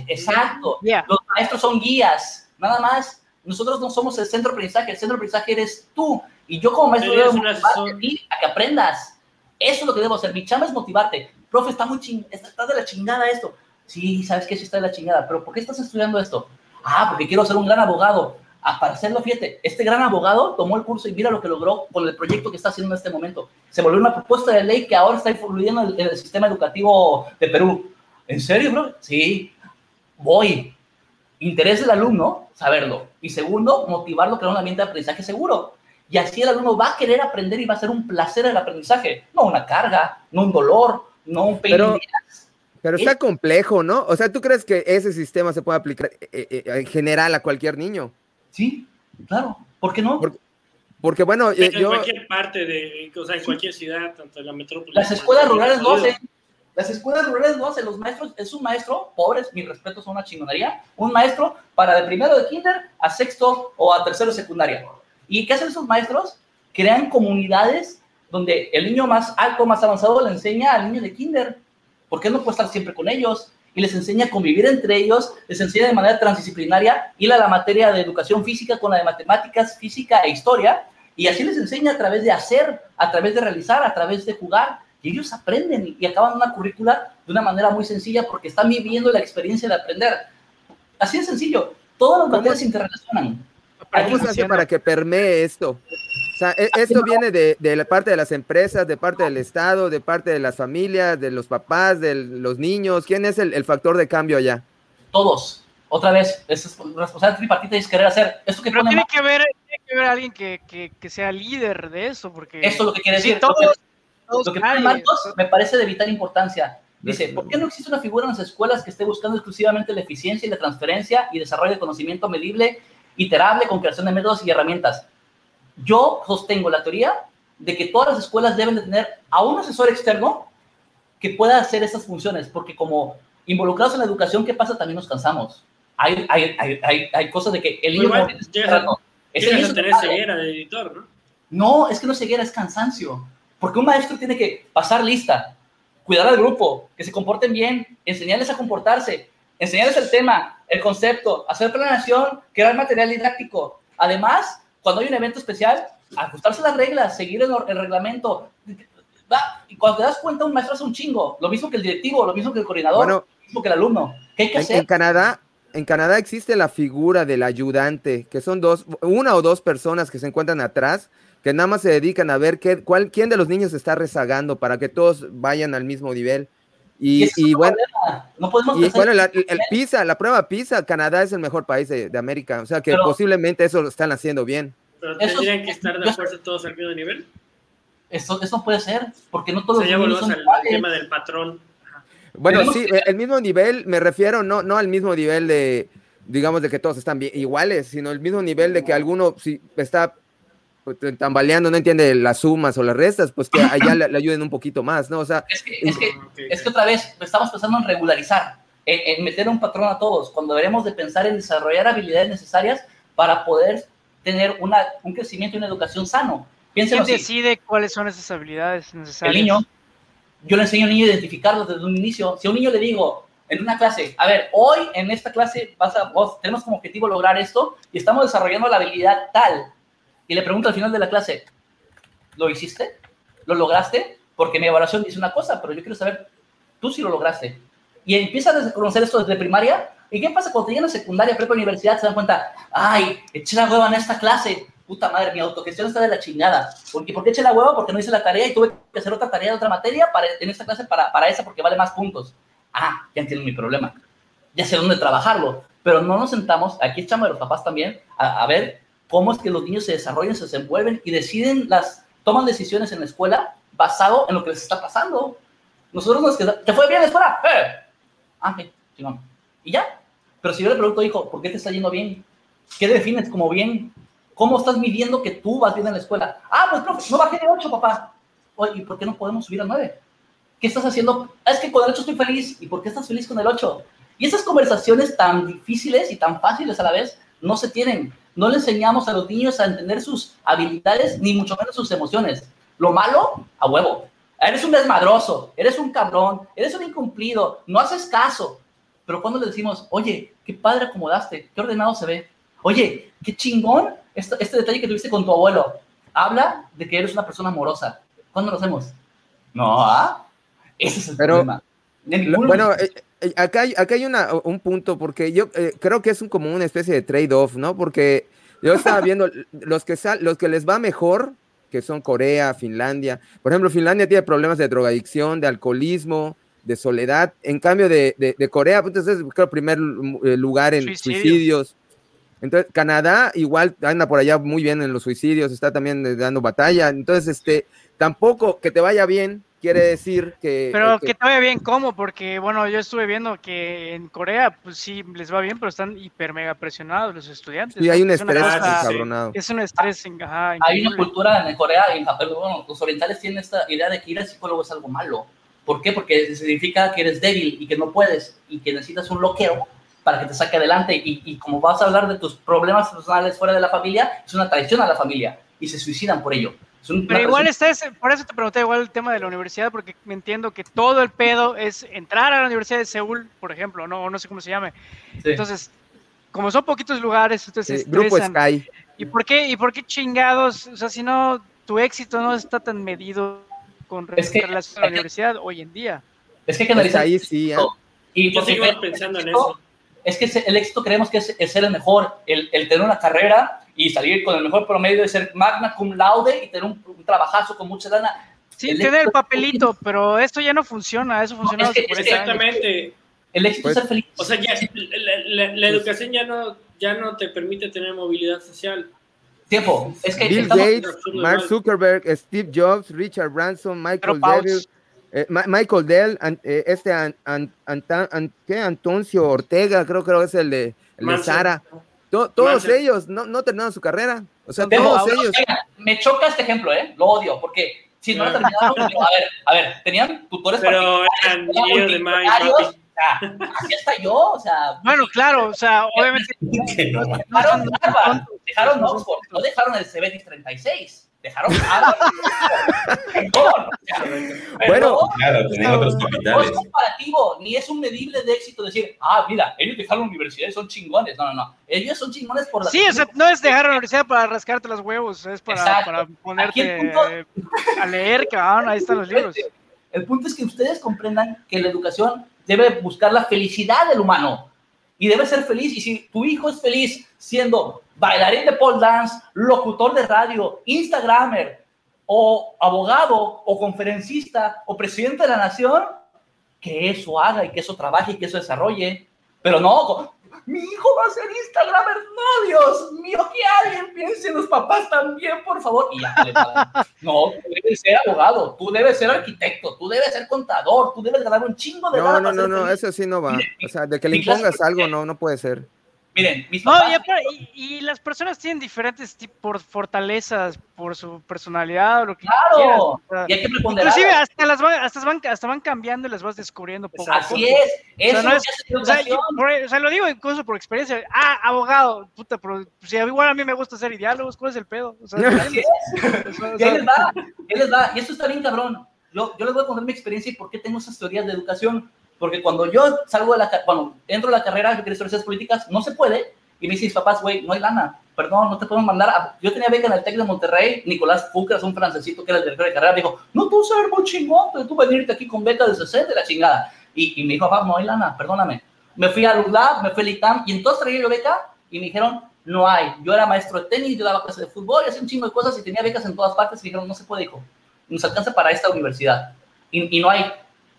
Exacto. Los maestros son guías, nada más. Nosotros no somos el centro de aprendizaje, el centro de aprendizaje eres tú. Y yo como maestro debo motivarte a ti a que aprendas. Eso es lo que debo hacer. Mi chamba es motivarte. Profe, está muy ching está, de la chingada esto. Sí, sabes que sí está de la chingada, pero ¿por qué estás estudiando esto? Ah, porque quiero ser un gran abogado. Ah, para hacerlo, fíjate, este gran abogado tomó el curso y mira lo que logró con el proyecto que está haciendo en este momento. Se volvió una propuesta de ley que ahora está influyendo en el, sistema educativo de Perú. ¿En serio, bro? Sí, voy. Interés del alumno, saberlo. Y segundo, motivarlo, crear un ambiente de aprendizaje seguro. Y así el alumno va a querer aprender y va a ser un placer el aprendizaje, no una carga, no un dolor, no un pero, pero está complejo, ¿no? O sea, ¿tú crees que ese sistema se puede aplicar eh, eh, en general a cualquier niño? Sí, claro. ¿Por qué no? Porque, bueno, en cualquier parte de, o sea, en cualquier ciudad, tanto en la metrópoli. Las escuelas rurales lo hacen. Las escuelas rurales lo hacen. Los maestros, es un maestro, pobres, mi respeto, son una chingonería. Un maestro para de primero de kinder a sexto o a tercero de secundaria. ¿Y qué hacen esos maestros? Crean comunidades donde el niño más alto, más avanzado, le enseña al niño de kinder. ¿Por qué no puede estar siempre con ellos? Y les enseña a convivir entre ellos, les enseña de manera transdisciplinaria ir a la materia de educación física con la de matemáticas, física e historia. Y así les enseña a través de hacer, a través de realizar, a través de jugar. Y ellos aprenden y acaban una currícula de una manera muy sencilla porque están viviendo la experiencia de aprender. Así de sencillo. Todas las materias se interrelacionan. ¿Cómo se hace para que permee esto? O sea, e, esto viene de, de, la parte de las empresas, de parte del Estado, de parte de las familias, de los papás, de los niños. ¿Quién es el, el factor de cambio allá? Todos. Otra vez, es responsabilidad tripartita es querer hacer esto que Pero tiene, que ver, tiene que ver alguien que, que, que, sea líder de eso, porque... Esto es lo que quiere decir. todos, lo que, todos lo que Marcos me parece de vital importancia. Dice, ¿por qué no existe una figura en las escuelas que esté buscando exclusivamente la eficiencia y la transferencia y desarrollo de conocimiento medible, iterable, con creación de métodos y herramientas? Yo sostengo la teoría de que todas las escuelas deben de tener a un asesor externo que pueda hacer esas funciones, porque como involucrados en la educación, ¿qué pasa? También nos cansamos. Hay, hay, hay, hay, cosas de que el niño... Bueno, no, es tener ceguera de editor, ¿no? No, es que no ceguera, es cansancio. Porque un maestro tiene que pasar lista, cuidar al grupo, que se comporten bien, enseñarles a comportarse, enseñarles el tema, el concepto, hacer planeación, crear material didáctico. Además, cuando hay un evento especial, ajustarse las reglas, seguir el, reglamento. Y cuando te das cuenta, un maestro hace un chingo. Lo mismo que el directivo, lo mismo que el coordinador, lo mismo que el alumno. ¿Qué hay que hacer? En Canadá, en Canadá existe la figura del ayudante, que son dos, una o dos personas que se encuentran atrás, que nada más se dedican a ver qué, cuál, quién de los niños está rezagando para que todos vayan al mismo nivel. Y, bueno, no podemos y bueno el, PISA, la prueba PISA, Canadá es el mejor país de, América, o sea que posiblemente eso lo están haciendo bien. Pero tendrían que estar de acuerdo todos al mismo nivel. Eso, eso puede ser, porque no todos los niños son al, al tema del patrón. Bueno, sí, el mismo nivel, me refiero no, no al mismo nivel de, digamos, de que todos están bien, iguales, sino el mismo nivel de que alguno si está tambaleando, no entiende las sumas o las restas, pues que allá le, ayuden un poquito más, ¿no? O sea, es que, es que, es que otra vez estamos pensando en regularizar, en, meter un patrón a todos, cuando deberemos de pensar en desarrollar habilidades necesarias para poder tener una, un crecimiento y una educación sano. ¿Quién decide cuáles son esas habilidades necesarias? El niño. Yo le enseño al niño a identificarlos desde un inicio. Si a un niño le digo en una clase, a ver, hoy en esta clase vas a, vos, tenemos como objetivo lograr esto y estamos desarrollando la habilidad tal y le pregunto al final de la clase, ¿lo hiciste? ¿Lo lograste? Porque mi evaluación dice una cosa, pero yo quiero saber, tú sí lo lograste. Y empiezas a conocer esto desde primaria. ¿Y qué pasa cuando te llegan a secundaria, prepa, universidad? Se dan cuenta, ay, eché la hueva en esta clase. Puta madre, mi autogestión está de la chingada. ¿Por qué, ¿Por qué eché la hueva? Porque no hice la tarea y tuve que hacer otra tarea de otra materia para, en esta clase para, para esa porque vale más puntos. Ah, ya entiendo mi problema. Ya sé dónde trabajarlo. Pero no nos sentamos, aquí echamos de los papás también, a, a ver cómo es que los niños se desarrollan, se desenvuelven y deciden las, toman decisiones en la escuela basado en lo que les está pasando. Nosotros nos quedamos, ¿te fue bien la escuela? ¡Eh! Ah. Y ya. Pero si yo le pregunto, hijo, ¿por qué te está yendo bien? ¿Qué defines como bien? ¿Cómo estás midiendo que tú vas bien en la escuela? Ah, pues profe, no bajé de 8, papá. Oye, ¿y por qué no podemos subir a 9? ¿Qué estás haciendo? Ah, es que con el 8 estoy feliz. ¿Y por qué estás feliz con el 8? Y esas conversaciones tan difíciles y tan fáciles a la vez no se tienen no le enseñamos a los niños a entender sus habilidades, ni mucho menos sus emociones. Lo malo, a huevo. Eres un desmadroso, eres un cabrón, eres un incumplido, no haces caso. Pero cuando le decimos, oye, qué padre acomodaste, qué ordenado se ve. Oye, qué chingón este, este detalle que tuviste con tu abuelo. Habla de que eres una persona amorosa. ¿Cuándo lo hacemos? No, ¿ah? Ese es el problema. Bueno, acá hay, acá hay una, un punto, porque yo eh, creo que es un, como una especie de trade-off, ¿no? Porque yo estaba viendo los que, sal, los que les va mejor, que son Corea, Finlandia. Por ejemplo, Finlandia tiene problemas de drogadicción, de alcoholismo, de soledad. En cambio, de, de, Corea, pues es el primer lugar en suicidios. Entonces, Canadá igual anda por allá muy bien en los suicidios, está también dando batalla. Entonces, este, tampoco que te vaya bien quiere decir que... Pero que, te vaya bien, ¿cómo? Porque, bueno, yo estuve viendo que en Corea, pues sí, les va bien, pero están hiper mega presionados los estudiantes. Sí, hay un estrés cabronado. Es un estrés, ajá, Hay una cultura en Corea, en Japón, bueno, los orientales tienen esta idea de que ir al psicólogo es algo malo. ¿Por qué? Porque significa que eres débil y que no puedes y que necesitas un bloqueo para que te saque adelante. Y, y como vas a hablar de tus problemas personales fuera de la familia, es una traición a la familia y se suicidan por ello. Pero igual está por eso te pregunté igual el tema de la universidad, porque me entiendo que todo el pedo es entrar a la Universidad de Seúl, por ejemplo, no, no sé cómo se llame. Entonces, como son poquitos lugares, entonces sí, Grupo Sky. ¿Y por qué, y por qué chingados? O sea, si no, tu éxito no está tan medido con relación a la universidad hoy en día. Es que hay que analizar. Ahí sí, ¿eh? Y yo sigo pensando en eso. Es que el éxito creemos que es, ser el mejor, el, el tener una carrera y salir con el mejor promedio de ser magna cum laude y tener un, trabajazo con mucha lana. Sí, tener el papelito, pero esto ya no funciona, eso funciona. exactamente. El éxito es ser feliz. O sea, ya, la, educación ya no, ya no te permite tener movilidad social. Tiempo. Es que Bill Gates, Mark Zuckerberg, Steve Jobs, Richard Branson, Michael Dell, eh, Michael Dell, eh, este Antonio Ortega, creo que es el de, el de Sara todos ellos no, no terminaron su carrera. O sea, todos ellos. me choca este ejemplo, ¿eh? Lo odio, porque si no lo terminaron, a ver, a ver, tenían tutores Pero eran niños de así está yo, o sea. Bueno, claro, o sea, obviamente. *laughs* dejaron dejaron Oxford, no dejaron el CBT 36 dejaron bueno, claro, tenían otros capitales. No es comparativo, ni es un medible de éxito decir, ah, mira, ellos dejaron la universidad y son chingones. No, no, no. Ellos son chingones por la. Sí, o sea, no es dejar la universidad para rascarte los huevos, es para, para ponerte a leer, cabrón, ahí están los libros. *laughs* El punto es que ustedes comprendan que la educación debe buscar la felicidad del humano y debe ser feliz. Y si tu hijo es feliz siendo bailarín de pole dance, locutor de radio, instagramer, o abogado, o conferencista, o presidente de la nación, que eso haga y que eso trabaje y que eso desarrolle. Pero no, mi hijo va a ser Instagramer. No, Dios mío, que alguien piense en los papás también, por favor. Y ya, no, tú debes ser abogado, tú debes ser arquitecto, tú debes ser contador, tú debes ganar un chingo de No, no, no, no, eso sí no va. o sea, de que le impongas algo, no, no puede ser. Miren, mis no, y, las personas tienen diferentes tipos fortalezas por su personalidad o lo que claro, y hay que Inclusive hasta las van, hasta van, hasta van cambiando y las vas descubriendo poco Así es, eso o sea, es, o, sea, lo digo incluso por experiencia. Ah, abogado, puta, pero si igual a mí me gusta hacer diálogos, ¿cuál es el pedo? O sea, *laughs* Así es. ¿Qué les va? ¿Qué les va? Y esto está bien cabrón. Yo, yo les voy a contar mi experiencia y por qué tengo esas teorías de educación porque cuando yo salgo de la, cuando entro a la carrera, yo quiero ciencias políticas, no se puede. Y me dicen papás, güey, no hay lana, perdón, no te podemos mandar. A... Yo tenía beca en el TEC de Monterrey, Nicolás Fucas, un francesito que era el director de carrera, me dijo, no, tú sabes muy chingón, tú venirte aquí con beca de 60 la chingada. Y, y me dijo, papá, no hay lana, perdóname. Me fui a LULAB, me fui al ITAM, y entonces traía yo beca, y me dijeron, no hay. Yo era maestro de tenis, yo daba clases de fútbol, y hacía un chingo de cosas, y tenía becas en todas partes, y me dijeron, no se puede, hijo. Nos alcanza para esta universidad. Y, y no hay,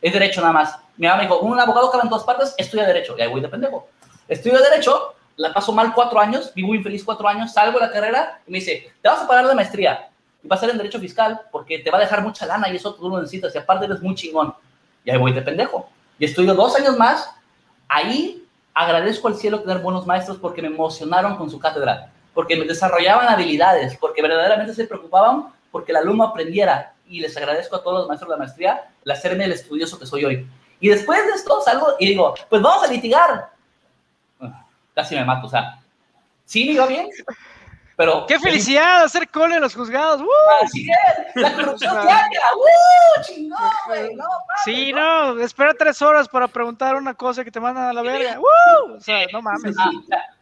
es derecho nada más mi mamá me dijo, un abogado cabe en todas partes, estudia Derecho. Y ahí voy de pendejo. Estudio Derecho, la paso mal cuatro años, vivo infeliz cuatro años, salgo de la carrera y me dice, te vas a pagar la maestría. Y vas a ser en Derecho Fiscal porque te va a dejar mucha lana y eso tú lo necesitas. Y aparte eres muy chingón. Y ahí voy de pendejo. Y estudio dos años más. Ahí agradezco al cielo tener buenos maestros porque me emocionaron con su cátedra. Porque me desarrollaban habilidades, porque verdaderamente se preocupaban porque el alumno aprendiera. Y les agradezco a todos los maestros de la maestría el hacerme el estudioso que soy hoy. Y después de esto salgo y digo, pues vamos a litigar. Casi me mato, o sea, sí me iba bien, pero... ¡Qué felicidad hacer cole en los juzgados! ¡Uh! Así es, la corrupción *laughs* diaria, ¡uh! ¡Chingón, güey! No, sí, no, espera tres horas para preguntar una cosa que te mandan a la verga. ¡Uh! O sea, no mames.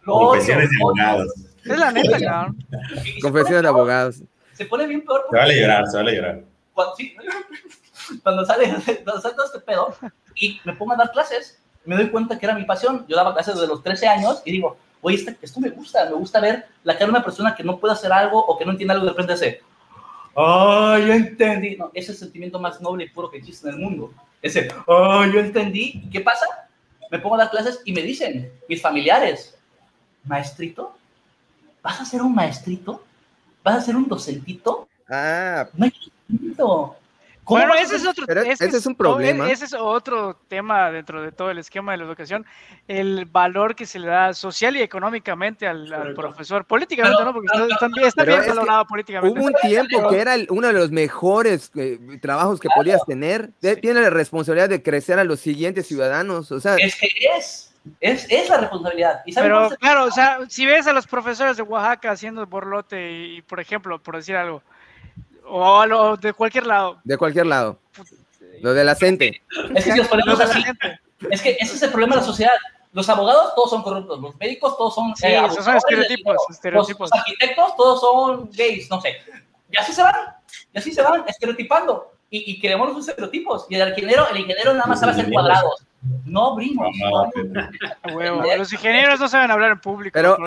Confesiones de abogados. Es la neta, cabrón. Confesiones de abogados. Se pone bien peor. Se vale llorar, se vale llorar. Cuando, sí, cuando sale, cuando sale todo este pedo, y me pongo a dar clases, me doy cuenta que era mi pasión. Yo daba clases desde los 13 años y digo, oye, este, esto me gusta, me gusta ver la cara de una persona que no puede hacer algo o que no entiende algo de repente hace, ¡ay, yo entendí! No, ese es el sentimiento más noble y puro que existe en el mundo. Ese, ¡ay, yo entendí! ¿Y qué pasa? Me pongo a dar clases y me dicen, mis familiares, maestrito, ¿vas a ser un maestrito? ¿Vas a ser un docentito? Ah. Bueno, ese es otro ese, es, un problema. Ese es otro tema dentro de todo el esquema de la educación, el valor que se le da social y económicamente al, profesor. Políticamente no, porque está, bien valorado políticamente. Hubo un tiempo que era uno de los mejores eh, trabajos que podías tener. Tiene la responsabilidad de crecer a los siguientes ciudadanos. O sea, es que es. Es, es la responsabilidad. Pero claro, o sea, si ves a los profesores de Oaxaca haciendo borlote y, por ejemplo, por decir algo, o lo, de cualquier lado. De cualquier lado. Lo de la gente. Es que si los ponemos así, es que ese es el problema de la sociedad. Los abogados todos son corruptos, los médicos todos son, sí, eh, son estereotipos, estereotipos. Los, arquitectos todos son gays, no sé. Y así se van, y así se van estereotipando. Y, y queremos los estereotipos. Y el ingeniero, el ingeniero nada más sabe hacer cuadrados. No abrimos. los ingenieros no saben hablar en público. Pero...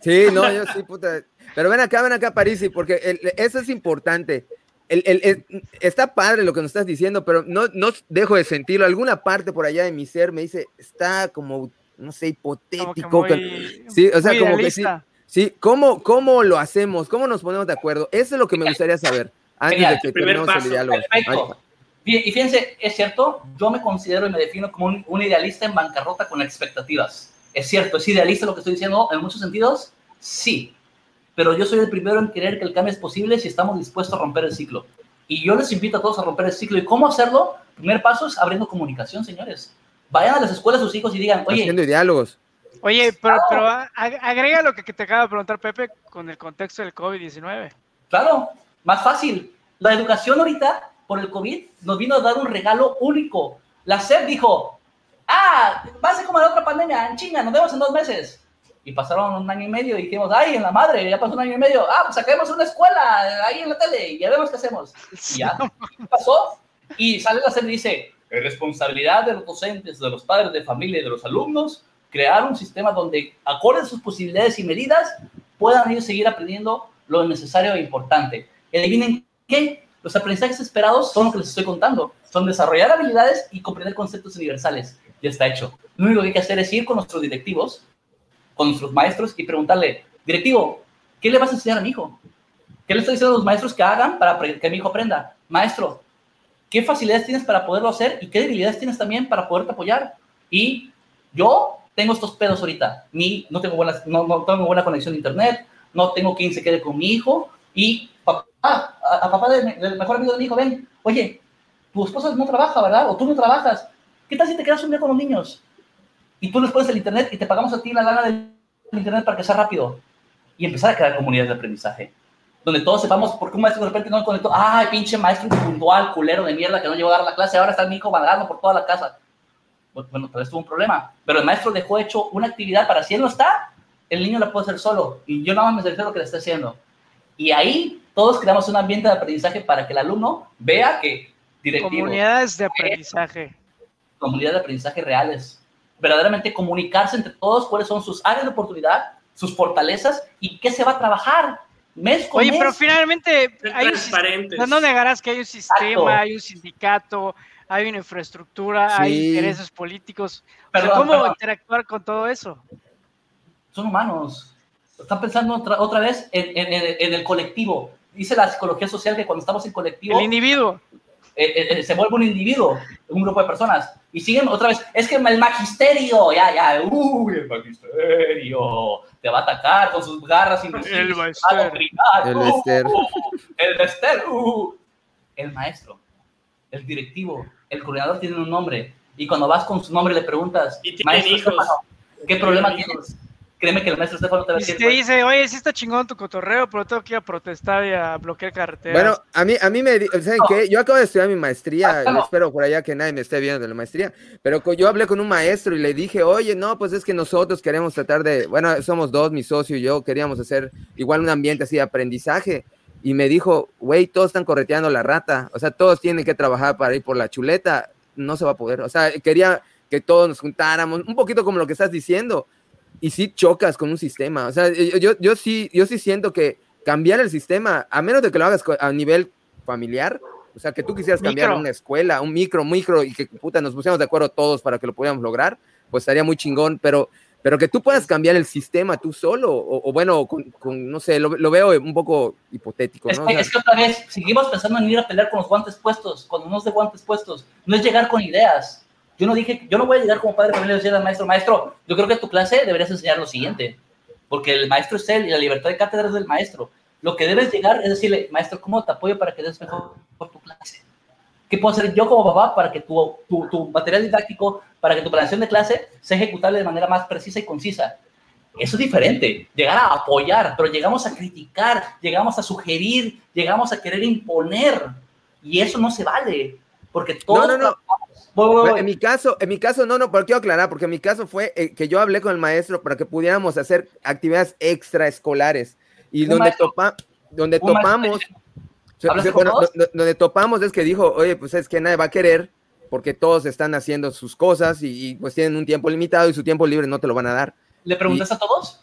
Sí, no, yo sí, puta. Pero ven acá, ven acá, Parisi, porque eso es importante. El, está padre lo que nos estás diciendo, pero no, no dejo de sentirlo. Alguna parte por allá de mi ser me dice, está como, no sé, hipotético. sí, o sea, como que sí. Sí, ¿cómo, ¿cómo lo hacemos? ¿Cómo nos ponemos de acuerdo? Eso es lo que me gustaría saber antes de que terminemos el diálogo. Perfecto. Y fíjense, es cierto, yo me considero y me defino como un, un, idealista en bancarrota con expectativas. Es cierto, es idealista lo que estoy diciendo en muchos sentidos, sí pero yo soy el primero en creer que el cambio es posible si estamos dispuestos a romper el ciclo. Y yo les invito a todos a romper el ciclo. ¿Y cómo hacerlo? primer paso es abriendo comunicación, señores. Vayan a las escuelas sus hijos y digan, oye... Haciendo diálogos. Oye, pero, pero agrega lo que te acaba de preguntar Pepe con el contexto del COVID-19. Claro, más fácil. La educación ahorita, por el COVID, nos vino a dar un regalo único. La SEP dijo, ah, va a ser como la otra pandemia, en China, nos vemos en dos meses. Y pasaron un año y medio y dijimos, ay, en la madre, ya pasó un año y medio, ah, pues saquemos una escuela ahí en la tele y ya vemos qué hacemos. Y ya *laughs* pasó. Y sale la serie y dice, es responsabilidad de los docentes, de los padres de familia y de los alumnos crear un sistema donde, acorde a sus posibilidades y medidas, puedan ellos seguir aprendiendo lo necesario e importante. Adivinen qué, los aprendizajes esperados son lo que les estoy contando, son desarrollar habilidades y comprender conceptos universales. Ya está hecho. Lo único que hay que hacer es ir con nuestros directivos con nuestros maestros y preguntarle, directivo, ¿qué le vas a enseñar a mi hijo? ¿Qué le estoy diciendo a los maestros que hagan para que mi hijo aprenda? Maestro, ¿qué facilidades tienes para poderlo hacer y qué debilidades tienes también para poderte apoyar? Y yo tengo estos pedos ahorita. Mi, no, tengo buenas, no, no tengo buena conexión a internet, no tengo quien se quede con mi hijo y papá, a, papá del, mejor amigo de mi hijo, ven, oye, tu esposa no trabaja, ¿verdad? O tú no trabajas. ¿Qué tal si te quedas un día con los niños? Y tú les pones el internet y te pagamos a ti la lana del internet para que sea rápido. Y empezar a crear comunidades de aprendizaje. Donde todos sepamos por qué un maestro de repente no conectó. Ay, pinche maestro puntual, culero de mierda que no llegó a dar la clase. Ahora está mi hijo vagando por toda la casa. Bueno, tal vez tuvo un problema. Pero el maestro dejó hecho una actividad para si él no está, el niño la puede hacer solo. Y yo nada más me lo que le está haciendo. Y ahí todos creamos un ambiente de aprendizaje para que el alumno vea que Comunidades de aprendizaje. Comunidades de aprendizaje reales verdaderamente comunicarse entre todos cuáles son sus áreas de oportunidad, sus fortalezas y qué se va a trabajar mes con Oye, pero finalmente hay un, no negarás que hay un sistema, hay un sindicato, hay una infraestructura, hay intereses políticos. ¿Cómo interactuar con todo eso? Son humanos. Están pensando otra, otra vez en, en, en, el colectivo. Dice la psicología social que cuando estamos en colectivo... El individuo. Eh, eh, eh, se vuelve un individuo, un grupo de personas, y siguen otra vez, es que el magisterio, ya, ya, uy, el magisterio, te va a atacar con sus garras invisibles. El maestro. El Lester. el Lester. Uh. El maestro, el directivo, el coordinador tiene un nombre, y cuando vas con su nombre le preguntas, ¿Y maestro, ¿qué problema tienes? Créeme que el maestro Estefano te va a decir. te dice, oye, sí está chingón tu cotorreo, pero tengo que ir a protestar y a bloquear carreteras. Bueno, a mí, a mí me, ¿saben qué? Yo acabo de estudiar mi maestría, ah, espero por allá que nadie me esté viendo de la maestría, pero yo hablé con un maestro y le dije, oye, no, pues es que nosotros queremos tratar de, bueno, somos dos, mi socio y yo, queríamos hacer igual un ambiente así de aprendizaje. Y me dijo, güey, todos están correteando la rata, o sea, todos tienen que trabajar para ir por la chuleta, no se va a poder, o sea, quería que todos nos juntáramos, un poquito como lo que estás diciendo, y sí chocas con un sistema. O sea, yo, yo, sí, yo sí siento que cambiar el sistema, a menos de que lo hagas a nivel familiar, o sea, que tú quisieras cambiar una escuela, un micro, micro, y que puta, nos pusiéramos de acuerdo todos para que lo pudiéramos lograr, pues estaría muy chingón, pero, pero que tú puedas cambiar el sistema tú solo, o, bueno, con, no sé, lo, veo un poco hipotético. Es, que, es que otra vez, seguimos pensando en ir a pelear con los guantes puestos, cuando no es de guantes puestos, no es llegar con ideas. Yo no dije, yo no voy a llegar como padre de familia y decirle al maestro, maestro, yo creo que tu clase deberías enseñar lo siguiente, porque el maestro es él y la libertad de cátedra es del maestro. Lo que debes llegar es decirle, maestro, ¿cómo te apoyo para que des mejor por tu clase? ¿Qué puedo hacer yo como papá para que tu, tu, tu, material didáctico, para que tu planeación de clase sea ejecutable de manera más precisa y concisa? Eso es diferente, llegar a apoyar, pero llegamos a criticar, llegamos a sugerir, llegamos a querer imponer, y eso no se vale, porque todo... No, no, no. En mi caso, en mi caso, no, no, pero quiero aclarar, porque en mi caso fue eh, que yo hablé con el maestro para que pudiéramos hacer actividades extraescolares y donde, topa, donde topamos donde topamos es que dijo, oye, pues es que nadie va a querer porque todos están haciendo sus cosas y, pues tienen un tiempo limitado y su tiempo libre no te lo van a dar. ¿Le preguntas a todos?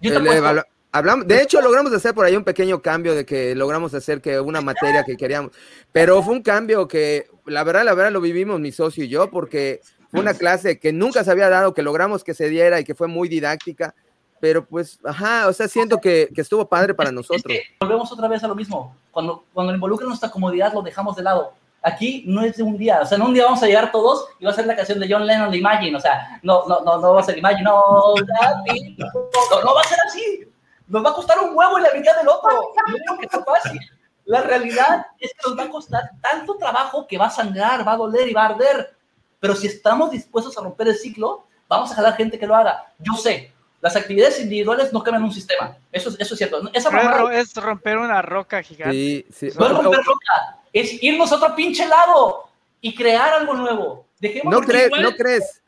Yo te hablamos, de hecho, logramos hacer por ahí un pequeño cambio de que logramos hacer que una materia que queríamos, pero fue un cambio que la verdad, la verdad lo vivimos mi socio y yo porque fue una clase que nunca se había dado, que logramos que se diera y que fue muy didáctica pero pues, ajá, o sea, siento que, que estuvo padre para nosotros. volvemos otra vez a lo mismo. Cuando, cuando involucra nuestra comodidad, lo dejamos de lado. Aquí no es de un día, o sea, no un día vamos a llegar todos y va a ser la canción de John Lennon de Imagine, o sea, no, no, no, no va a ser Imagine, no, no, no va a ser así. Nos va a costar un huevo y la mitad del otro. No que fácil. La realidad es que nos va a costar tanto trabajo que va a sangrar, va a doler y va a arder. Pero si estamos dispuestos a romper el ciclo, vamos a jalar gente que lo haga. Yo sé, las actividades individuales no cambian un sistema. Eso, eso es cierto. Esa es romper una roca gigante. Sí, sí. No es romper roca, es irnos a otro pinche lado y crear algo nuevo. Dejemos no, crees, no crees.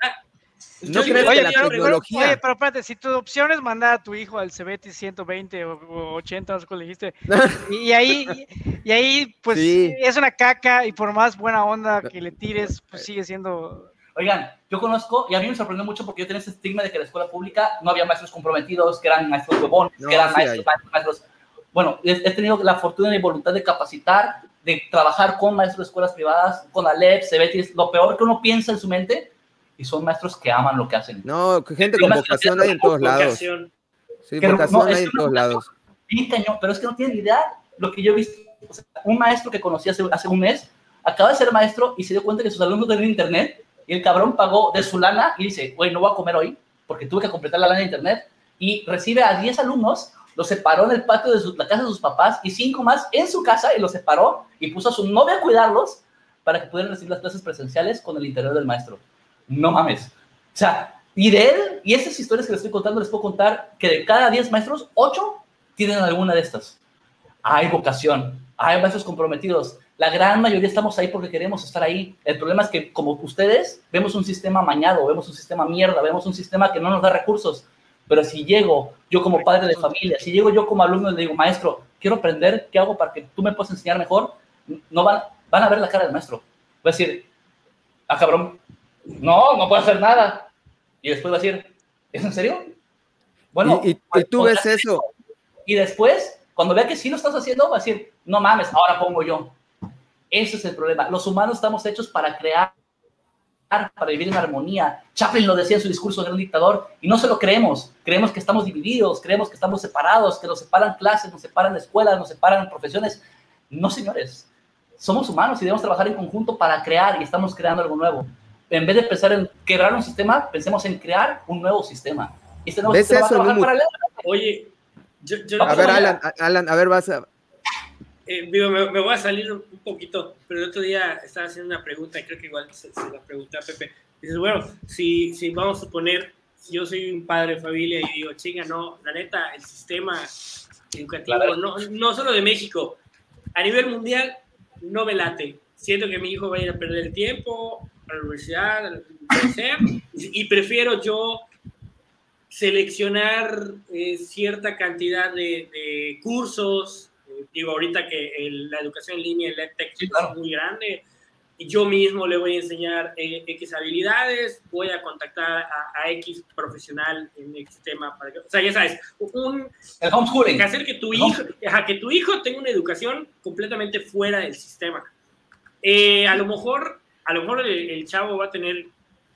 No crees que la tecnología. Oye, pero espérate, si tu opción es mandar a tu hijo al CBT 120 o, 80, no sé cuál dijiste, *laughs* y, ahí, y ahí, pues es una caca, y por más buena onda que le tires, pues sigue siendo Oigan, yo conozco, y a mí me sorprendió mucho porque yo tenía ese estigma de que en la escuela pública no había maestros comprometidos, que eran maestros huevones, que eran maestros, maestros, Bueno, he, tenido la fortuna y voluntad de capacitar, de trabajar con maestros de escuelas privadas, con Alep, Cebetis, lo peor que uno piensa en su mente, y son maestros que aman lo que hacen. No, gente con vocación hay en todos lados. Sí, vocación hay en todos lados. pero es que no tienen idea lo que yo he visto. un maestro que conocí hace, hace un mes acaba de ser maestro y se dio cuenta que sus alumnos tenían internet y el cabrón pagó de su lana y dice, güey, no voy a comer hoy porque tuve que completar la lana de internet. Y recibe a 10 alumnos, los separó en el patio de la casa de sus papás y cinco más en su casa y los separó y puso a su novia a cuidarlos para que pudieran recibir las clases presenciales con el interior del maestro. No mames. O sea, y de él, y esas historias que les estoy contando, les puedo contar que de cada 10 maestros, 8 tienen alguna de estas. Hay vocación, hay maestros comprometidos, la gran mayoría estamos ahí porque queremos estar ahí. El problema es que, como ustedes, vemos un sistema mañado, vemos un sistema mierda, vemos un sistema que no nos da recursos. Pero si llego yo como padre de familia, si llego yo como alumno y le digo, maestro, quiero aprender, ¿qué hago para que tú me puedas enseñar mejor? No van, van a ver la cara del maestro. Va a decir, ah, cabrón, no, no puedo hacer nada. Y después va a decir, ¿es en serio? Bueno, y, pues, tú ves eso. Y después, cuando vea que sí lo estás haciendo, va a decir, no mames, ahora pongo yo. Ese es el problema. Los humanos estamos hechos para crear, para vivir en armonía. Chaplin lo decía en su discurso de gran dictador y no se lo creemos. Creemos que estamos divididos, creemos que estamos separados, que nos separan clases, nos separan escuelas, nos separan profesiones. No, señores. Somos humanos y debemos trabajar en conjunto para crear y estamos creando algo nuevo. En vez de pensar en quebrar un sistema, pensemos en crear un nuevo sistema. Este nuevo sistema va a trabajar Oye, a ver, Alan, Alan, a ver, vas a, eh, me, voy a salir un poquito, pero el otro día estaba haciendo una pregunta y creo que igual se, la pregunté a Pepe. Dices, bueno, si, si vamos a suponer, si yo soy un padre de familia y digo, chinga, no, la neta, el sistema educativo, no, no solo de México, a nivel mundial, no me late. Siento que mi hijo va a ir a perder el tiempo a la universidad, a la y prefiero yo seleccionar eh, cierta cantidad de, de cursos, digo, ahorita que la educación en línea, el EdTech es muy grande, y yo mismo le voy a enseñar eh, X habilidades, voy a contactar a, X profesional en el sistema, para que, o sea, ya sabes, un, el homeschooling. Que hacer que tu, hijo, que tu hijo tenga una educación completamente fuera del sistema. Eh, a lo mejor, a lo mejor el, chavo va a tener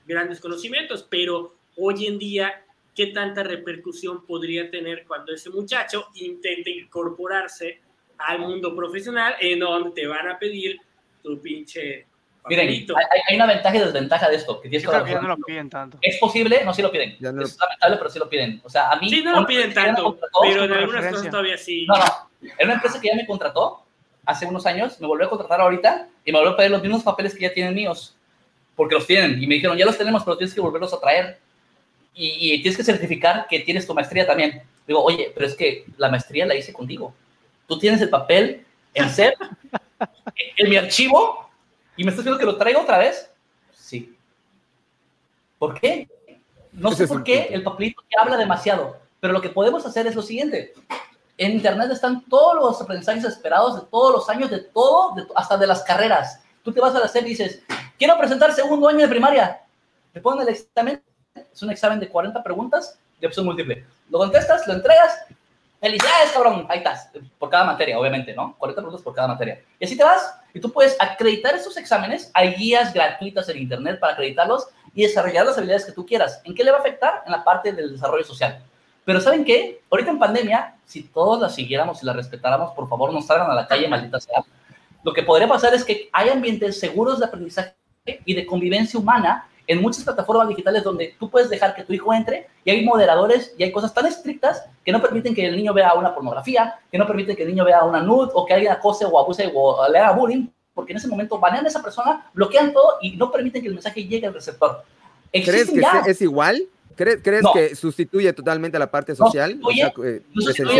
grandes conocimientos, pero hoy en día qué tanta repercusión podría tener cuando ese muchacho intente incorporarse al mundo profesional en donde te van a pedir tu pinche Miren, hay, una ventaja y desventaja de esto. Que tienes que no lo piden tanto. Es posible, no, sí lo piden. es lamentable, pero sí lo piden. O sea, a mí. Sí, no lo piden tanto, pero en algunas cosas todavía sí. No, no. Era una empresa que ya me contrató hace unos años, me volvió a contratar ahorita y me volvió a pedir los mismos papeles que ya tienen míos. Porque los tienen. Y me dijeron, ya los tenemos, pero tienes que volverlos a traer. Y, y tienes que certificar que tienes tu maestría también. Digo, oye, pero es que la maestría la hice contigo. Tú tienes el papel en ser *laughs* en mi archivo ¿Y me estás diciendo que lo traigo otra vez? Sí. ¿Por qué? No sé por qué el papelito habla demasiado, pero lo que podemos hacer es lo siguiente. En Internet están todos los aprendizajes esperados de todos los años, de todo, hasta de las carreras. Tú te vas a hacer y dices, quiero presentar segundo año de primaria. Te ponen el examen, es un examen de 40 preguntas de opción múltiple. Lo contestas, lo entregas Felicidades, cabrón. Ahí estás. Por cada materia, obviamente, ¿no? 40 puntos por cada materia. Y así te vas. Y tú puedes acreditar esos exámenes. Hay guías gratuitas en Internet para acreditarlos y desarrollar las habilidades que tú quieras. ¿En qué le va a afectar? En la parte del desarrollo social. Pero ¿saben qué? Ahorita en pandemia, si todos las siguiéramos y las respetáramos, por favor, no salgan a la calle, maldita sea. Lo que podría pasar es que hay ambientes seguros de aprendizaje y de convivencia humana en muchas plataformas digitales donde tú puedes dejar que tu hijo entre y hay moderadores y hay cosas tan estrictas que no permiten que el niño vea una pornografía, que no permiten que el niño vea una nude o que alguien acose o abuse o le haga bullying, porque en ese momento banean a esa persona, bloquean todo y no permiten que el mensaje llegue al receptor. ¿Crees que es igual? ¿Crees, que sustituye totalmente a la parte social? No sustituye, eh,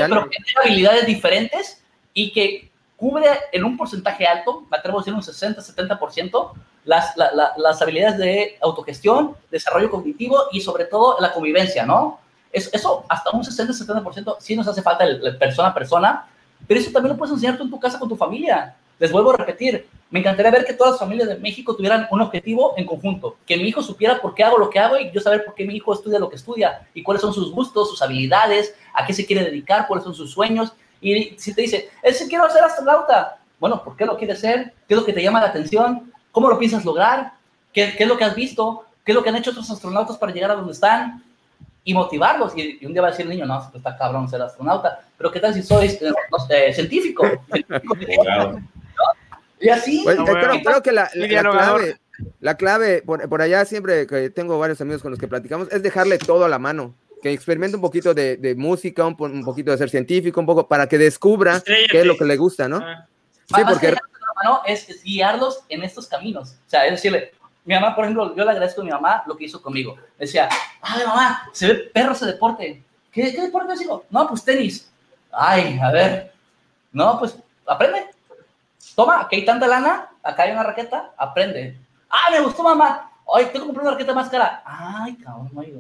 pero que tiene habilidades diferentes y que cubre en un porcentaje alto, me atrevo a decir un 60-70%, las, las habilidades de autogestión, desarrollo cognitivo y sobre todo la convivencia, ¿no? eso hasta un 60-70% sí nos hace falta el, persona a persona, pero eso también lo puedes enseñar tú en tu casa con tu familia. Les vuelvo a repetir, me encantaría ver que todas las familias de México tuvieran un objetivo en conjunto, que mi hijo supiera por qué hago lo que hago y yo saber por qué mi hijo estudia lo que estudia y cuáles son sus gustos, sus habilidades, a qué se quiere dedicar, cuáles son sus sueños. Y si te dice, es que quiero ser astronauta, bueno, ¿por qué lo quieres ser? ¿Qué es lo que te llama la atención? ¿Cómo lo piensas lograr? ¿Qué, ¿Qué, es lo que has visto? ¿Qué es lo que han hecho otros astronautas para llegar a donde están? Y motivarlos. Y, un día va a decir el niño, no, está cabrón ser astronauta, pero ¿qué tal si soy eh, científico? *laughs* Y así. creo, que la, clave, la clave por, por, allá siempre que tengo varios amigos con los que platicamos, es dejarle todo a la mano. Que experimente un poquito de, de música, un, un, poquito de ser científico, un poco para que descubra qué es lo que le gusta, ¿no? Sí, porque es, guiarlos en estos caminos. O sea, es decirle, mi mamá, por ejemplo, yo le agradezco a mi mamá lo que hizo conmigo. Decía, ay, mamá, se ve perro ese deporte. ¿Qué, qué deporte hijo? No, pues tenis. Ay, a ver. No, pues aprende. Toma, aquí hay tanta lana, acá hay una raqueta, aprende. Ah, me gustó, mamá. Ay, tengo que comprar una raqueta más cara. Ay, cabrón, no hay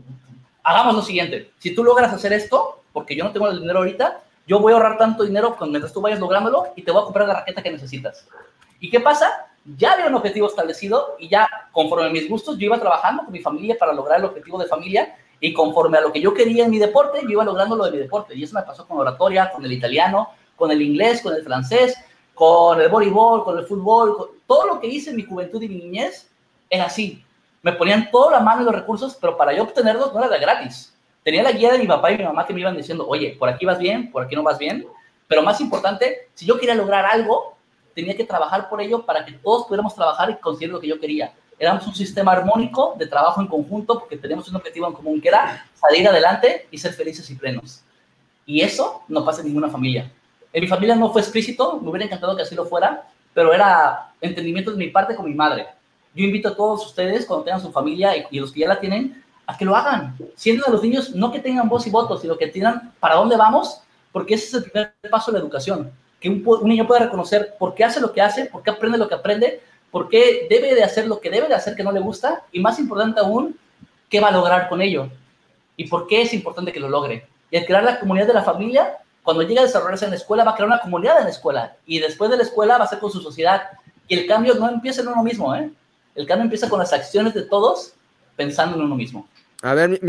Hagamos lo siguiente. Si tú logras hacer esto, porque yo no tengo el dinero ahorita, yo voy a ahorrar tanto dinero mientras tú vayas lográndolo y te voy a comprar la raqueta que necesitas. ¿Y qué pasa? Ya había un objetivo establecido y ya conforme a mis gustos yo iba trabajando con mi familia para lograr el objetivo de familia y conforme a lo que yo quería en mi deporte, yo iba logrando lo de mi deporte. Y eso me pasó con oratoria, con el italiano, con el inglés, con el francés, con el voleibol, con el fútbol, todo lo que hice en mi juventud y mi niñez era así. Me ponían toda la mano y los recursos, pero para yo obtenerlos no era gratis tenía la guía de mi papá y mi mamá que me iban diciendo, oye, por aquí vas bien, por aquí no vas bien. Pero más importante, si yo quería lograr algo, tenía que trabajar por ello para que todos pudiéramos trabajar y conseguir lo que yo quería. Éramos un sistema armónico de trabajo en conjunto porque teníamos un objetivo en común que era salir adelante y ser felices y plenos. Y eso no pasa en ninguna familia. En mi familia no fue explícito, me hubiera encantado que así lo fuera, pero era entendimiento de mi parte con mi madre. Yo invito a todos ustedes, cuando tengan su familia y, y los que ya la tienen, a que lo hagan. Siendo a los niños no que tengan voz y voto, sino que tengan para dónde vamos, porque ese es el primer paso de la educación. Que un, niño pueda reconocer por qué hace lo que hace, por qué aprende lo que aprende, por qué debe de hacer lo que debe de hacer que no le gusta, y más importante aún, qué va a lograr con ello y por qué es importante que lo logre. Y al crear la comunidad de la familia, cuando llegue a desarrollarse en la escuela, va a crear una comunidad en la escuela. Y después de la escuela va a ser con su sociedad. Y el cambio no empieza en uno mismo, ¿eh? El cambio empieza con las acciones de todos pensando en uno mismo. A ver,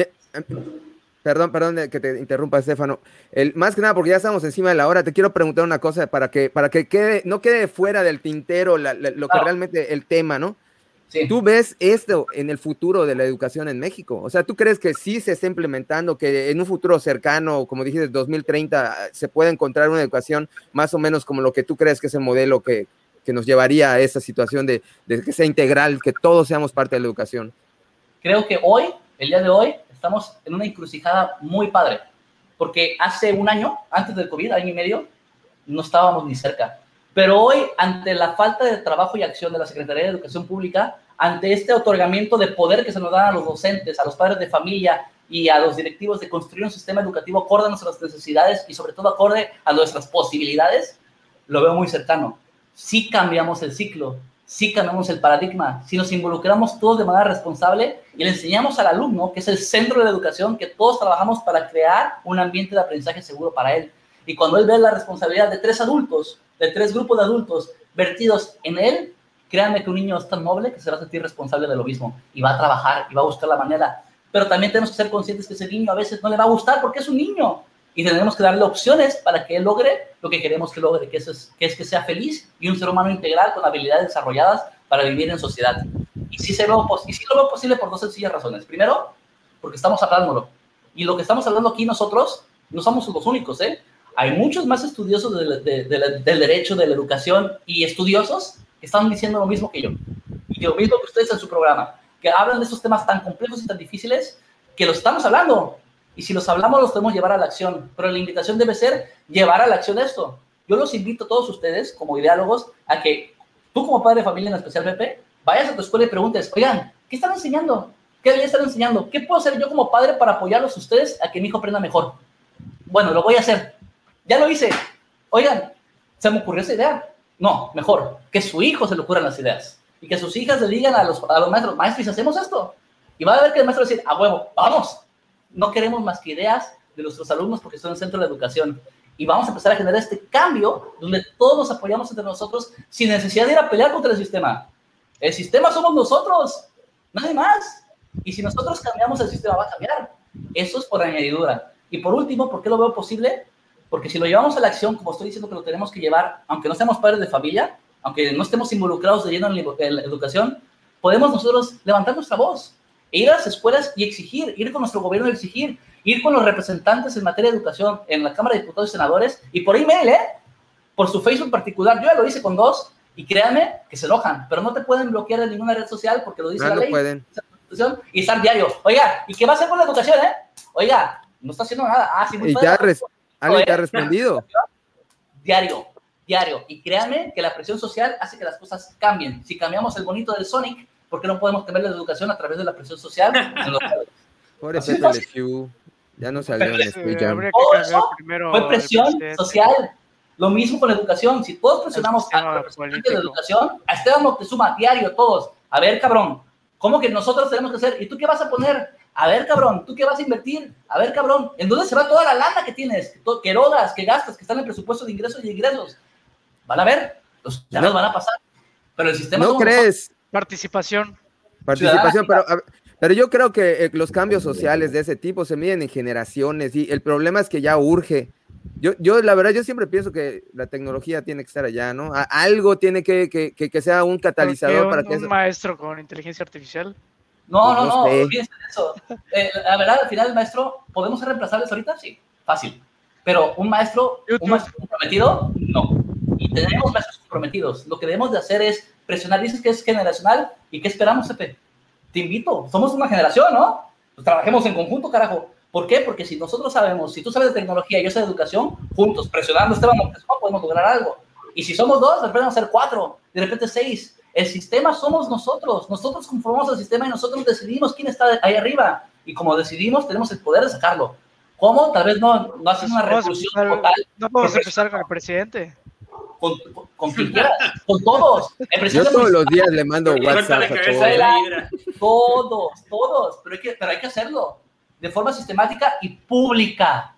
perdón, perdón que te interrumpa, Estefano. El, más que nada, porque ya estamos encima de la hora, te quiero preguntar una cosa para que, para que quede, no quede fuera del tintero lo que realmente el tema, ¿no? ¿Tú ves esto en el futuro de la educación en México? O sea, ¿tú crees que sí se está implementando, que en un futuro cercano, como dijiste, 2030, se puede encontrar una educación más o menos como lo que tú crees que es el modelo que, que nos llevaría a esa situación de, de, que sea integral, que todos seamos parte de la educación? Creo que hoy, el día de hoy, estamos en una encrucijada muy padre, porque hace un año, antes del COVID, año y medio, no estábamos ni cerca. Pero hoy, ante la falta de trabajo y acción de la Secretaría de Educación Pública, ante este otorgamiento de poder que se nos da a los docentes, a los padres de familia y a los directivos de construir un sistema educativo acorde a nuestras necesidades y sobre todo acorde a nuestras posibilidades, lo veo muy cercano. Si cambiamos el ciclo, si cambiamos el paradigma, si nos involucramos todos de manera responsable y le enseñamos al alumno, que es el centro de la educación, que todos trabajamos para crear un ambiente de aprendizaje seguro para él. Y cuando él ve la responsabilidad de tres adultos, de tres grupos de adultos vertidos en él, créanme que un niño es tan noble que se va a sentir responsable de lo mismo y va a trabajar y va a buscar la manera. Pero también tenemos que ser conscientes que ese niño a veces no le va a gustar porque es un niño y tenemos que darle opciones para que él logre lo que queremos que logre, que es, que es que sea feliz y un ser humano integral con habilidades desarrolladas para vivir en sociedad. Y sí, se lo, y sí lo veo posible por dos sencillas razones. Primero, porque estamos hablándolo. Y lo que estamos hablando aquí nosotros no somos los únicos, ¿eh? Hay muchos más estudiosos del derecho, de la educación y estudiosos están diciendo lo mismo que yo. Y lo mismo que ustedes en su programa, que hablan de estos temas tan complejos y tan difíciles que los estamos hablando. Y si los hablamos, los podemos llevar a la acción. Pero la invitación debe ser llevar a la acción esto. Yo los invito a todos ustedes, como ideólogos, a que tú como padre de familia, en especial Pepe, vayas a tu escuela y preguntes, oigan, ¿qué están enseñando? ¿Qué le están enseñando? ¿Qué puedo hacer yo como padre para apoyarlos a ustedes a que mi hijo aprenda mejor? Bueno, lo voy a hacer. Ya lo hice. Oigan, se me ocurrió esa idea. No, mejor, que su hijo se le ocurran las ideas y que sus hijas le digan a los, a los maestros, maestros, hacemos esto. Y va a ver que el maestro va a decir, a huevo, vamos. No queremos más que ideas de nuestros alumnos porque son el centro de la educación. Y vamos a empezar a generar este cambio donde todos nos apoyamos entre nosotros sin necesidad de ir a pelear contra el sistema. El sistema somos nosotros, nadie más. Y si nosotros cambiamos, el sistema va a cambiar. Eso es por añadidura. Y por último, ¿por qué lo veo posible? Porque si lo llevamos a la acción, como estoy diciendo que lo tenemos que llevar, aunque no seamos padres de familia, aunque no estemos involucrados de lleno en la educación, podemos nosotros levantar nuestra voz e ir a las escuelas y exigir, ir con nuestro gobierno y exigir, ir con los representantes en materia de educación en la Cámara de Diputados y Senadores y por email, ¿eh? Por su Facebook particular. Yo ya lo hice con dos y créanme que se enojan, pero no te pueden bloquear en ninguna red social porque lo dice la ley. Pueden. Y estar diario. Oiga, ¿y qué va a hacer con la educación, eh? Oiga, no está haciendo nada. Ah, sí, muy y ya, ¿Alguien te ha respondido? *laughs* Diario, diario. Y créanme que la presión social hace que las cosas cambien. Si cambiamos el bonito del Sonic, ¿por qué no podemos cambiar la educación a través de la presión social? Por eso ya no salió en Fue presión social. Lo mismo con la educación. Si todos presionamos a la de la educación, a Esteban Moctezuma, diario, todos. A ver, cabrón, ¿cómo que nosotros tenemos que hacer? ¿Y tú qué vas a poner? A ver, cabrón, ¿tú qué vas a invertir? A ver, cabrón, ¿en dónde se va toda la lana que tienes? Que erogas, que gastas, que están en el presupuesto de ingresos y ingresos. Van a ver, los ya no. van a pasar. Pero el sistema... ¿No crees? Participación. Participación, pero, pero yo creo que eh, los cambios sociales de ese tipo se miden en generaciones y el problema es que ya urge. Yo, yo, la verdad, yo siempre pienso que la tecnología tiene que estar allá, ¿no? algo tiene que, que, que, sea un catalizador para que... Un maestro con inteligencia artificial. No, no, no, fíjense eso. Eh, la verdad, al final, maestro, ¿podemos ser reemplazables ahorita? Sí, fácil. Pero un maestro, un maestro comprometido, no. Y tenemos maestros comprometidos. Lo que debemos de hacer es presionar. Dices que es generacional. ¿Y qué esperamos, Epe? Te invito. Somos una generación, ¿no? Pues trabajemos en conjunto, carajo. ¿Por qué? Porque si nosotros sabemos, si tú sabes de tecnología y yo sé de educación, juntos, presionando Esteban Montesma, podemos lograr algo. Y si somos dos, de repente vamos a ser cuatro, de repente seis. El sistema somos nosotros. Nosotros conformamos el sistema y nosotros decidimos quién está ahí arriba. Y como decidimos, tenemos el poder de sacarlo. ¿Cómo? Tal vez no, no haces una revolución total. No podemos empezar con el presidente. Con, con quien quieras, con todos. Yo todos los días le mando WhatsApp a todos. Todos, todos. Pero hay, que, pero hay que hacerlo de forma sistemática y pública.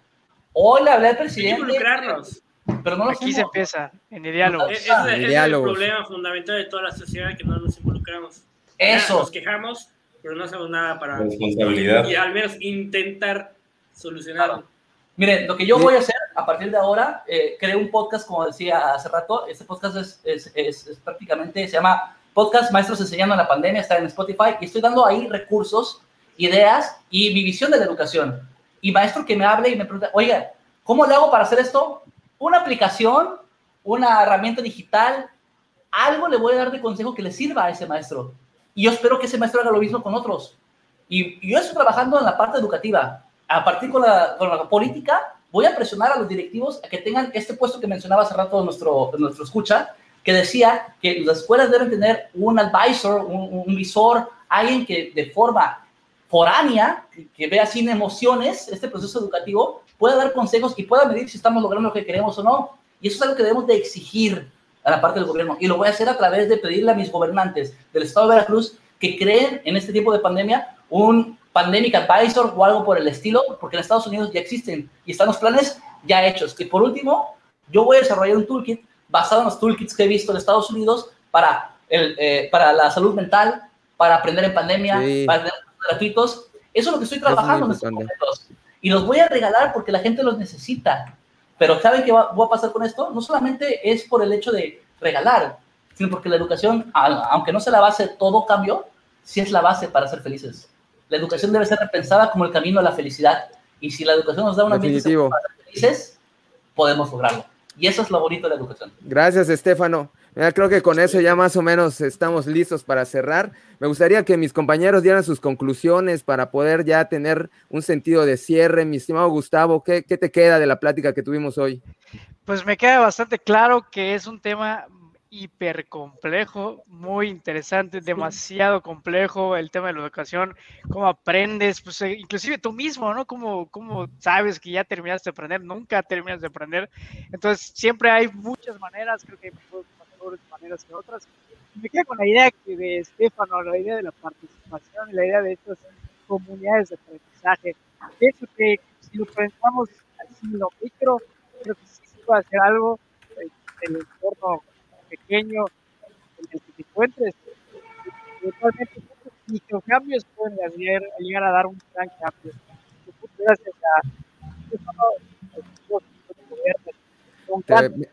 Hoy le hablé al presidente. involucrarnos. Pero no Aquí se empieza, en el diálogo. Es, el problema fundamental de toda la sociedad que no nos involucramos. Eso. Nos quejamos, pero no hacemos nada para responsabilidad. y al menos intentar solucionarlo. Miren, lo que yo voy a hacer a partir de ahora, eh, creé un podcast, como decía hace rato. Este podcast es, es, es, prácticamente, se llama podcast Maestros Enseñando en la Pandemia, está en Spotify, y estoy dando ahí recursos, ideas y mi visión de la educación. Y maestro que me hable y me pregunta, oiga, ¿cómo le hago para hacer esto? Una aplicación, una herramienta digital, algo le voy a dar de consejo que le sirva a ese maestro. Y yo espero que ese maestro haga lo mismo con otros. Y, yo estoy trabajando en la parte educativa. A partir con la, con la política, voy a presionar a los directivos a que tengan este puesto que mencionaba hace rato nuestro, nuestro escucha, que decía que las escuelas deben tener un advisor, un, un visor, alguien que de forma foránea, que vea sin emociones este proceso educativo, pueda dar consejos y pueda medir si estamos logrando lo que queremos o no. Y eso es algo que debemos de exigir a la parte del gobierno. Y lo voy a hacer a través de pedirle a mis gobernantes del estado de Veracruz que creen en este tiempo de pandemia un Pandemic Advisor o algo por el estilo, porque en Estados Unidos ya existen y están los planes ya hechos. Y por último, yo voy a desarrollar un toolkit basado en los toolkits que he visto en Estados Unidos para, el, eh, para la salud mental, para aprender en pandemia, para tener gratuitos. Eso es lo que estoy trabajando en estos momentos. Y los voy a regalar porque la gente los necesita. Pero ¿saben qué va, a pasar con esto? No solamente es por el hecho de regalar, sino porque la educación, aunque no sea la base de todo cambio, sí es la base para ser felices. La educación debe ser repensada como el camino a la felicidad. Y si la educación nos da una ambiente para ser felices, podemos lograrlo. Y eso es lo bonito de la educación. Gracias, Estefano. Creo que con eso ya más o menos estamos listos para cerrar. Me gustaría que mis compañeros dieran sus conclusiones para poder ya tener un sentido de cierre. Mi estimado Gustavo, ¿qué, qué te queda de la plática que tuvimos hoy? Pues me queda bastante claro que es un tema hiper complejo, muy interesante, demasiado complejo el tema de la educación, cómo aprendes, pues eh, inclusive tú mismo, ¿no? Cómo, cómo sabes que ya terminaste de aprender, nunca terminas de aprender. Entonces, siempre hay muchas maneras, creo que mejores maneras que otras. Me quedo con la idea de Estefano, la idea de la participación, la idea de estas comunidades de aprendizaje. Eso que si lo pensamos así lo micro, creo que sí se puede hacer algo eh, en el entorno pequeño en el que te encuentres. Eventualmente, microcambios pueden llegar a dar un gran cambio. Gracias a te,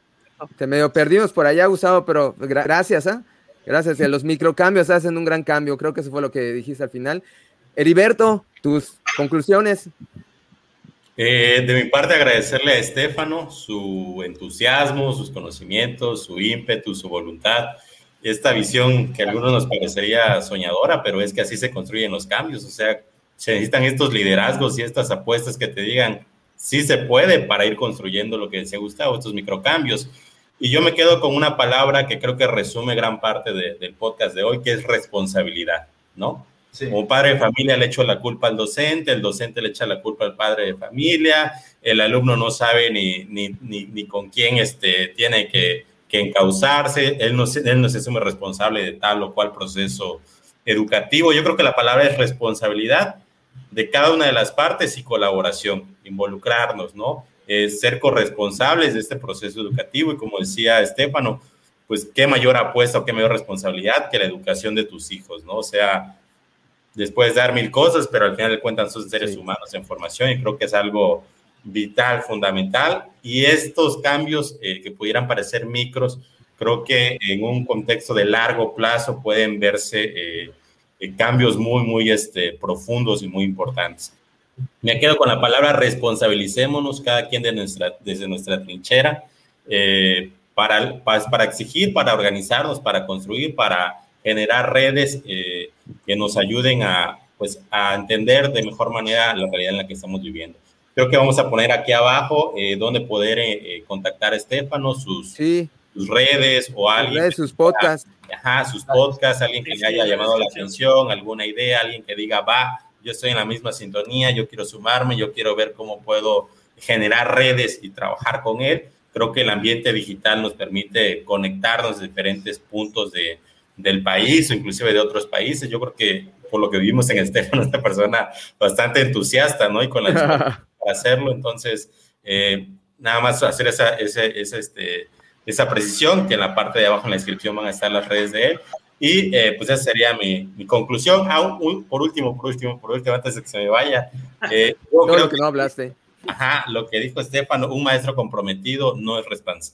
te, medio perdimos por allá, Gustavo, pero gracias, ¿ah? Gracias. A los microcambios hacen un gran cambio. Creo que eso fue lo que dijiste al final. Heriberto, tus conclusiones. Eh, de mi parte, agradecerle a Estefano su entusiasmo, sus conocimientos, su ímpetu, su voluntad, esta visión que a algunos nos parecería soñadora, pero es que así se construyen los cambios. O sea, se necesitan estos liderazgos y estas apuestas que te digan, sí se puede para ir construyendo lo que decía Gustavo, estos microcambios. Y yo me quedo con una palabra que creo que resume gran parte del podcast de hoy, que es responsabilidad, ¿no? Como padre de familia le echo la culpa al docente, el docente le echa la culpa al padre de familia, el alumno no sabe ni, ni, ni, con quién este, tiene que, que encauzarse, él no, él no se asume responsable de tal o cual proceso educativo. Yo creo que la palabra es responsabilidad de cada una de las partes y colaboración, involucrarnos, ¿no? Ser corresponsables de este proceso educativo y como decía Estefano, pues qué mayor apuesta o qué mayor responsabilidad que la educación de tus hijos, ¿no? O sea, después dar mil cosas, pero al final de cuentas son seres humanos en formación y creo que es algo vital, fundamental. Y estos cambios eh, que pudieran parecer micros, creo que en un contexto de largo plazo pueden verse eh, eh, cambios muy, muy este, profundos y muy importantes. Me quedo con la palabra responsabilicémonos cada quien de nuestra, desde nuestra trinchera para, para, para exigir, para organizarnos, para construir, para generar redes eh, que nos ayuden a, pues, a entender de mejor manera la realidad en la que estamos viviendo. Creo que vamos a poner aquí abajo eh, donde poder eh, contactar a Estefano, sus, sus redes o alguien. sus podcasts. Ajá, sus podcasts, alguien que le haya llamado la atención, alguna idea, alguien que diga, va, yo estoy en la misma sintonía, yo quiero sumarme, yo quiero ver cómo puedo generar redes y trabajar con él. Creo que el ambiente digital nos permite conectarnos de diferentes puntos de, del país o inclusive de otros países. Yo creo que por lo que vivimos en Estefano, *laughs* esta persona bastante entusiasta, ¿no? Y con la *laughs* para hacerlo. Entonces, eh, nada más hacer esa, esa, esa, este, esa precisión, que en la parte de abajo en la descripción van a estar las redes de él. Y eh, pues esa sería mi, mi conclusión. Ah, por último, por último, por último, antes de que se me vaya. *laughs* Eh, yo creo que no hablaste. Ajá, lo que dijo Estefano, un maestro comprometido no es,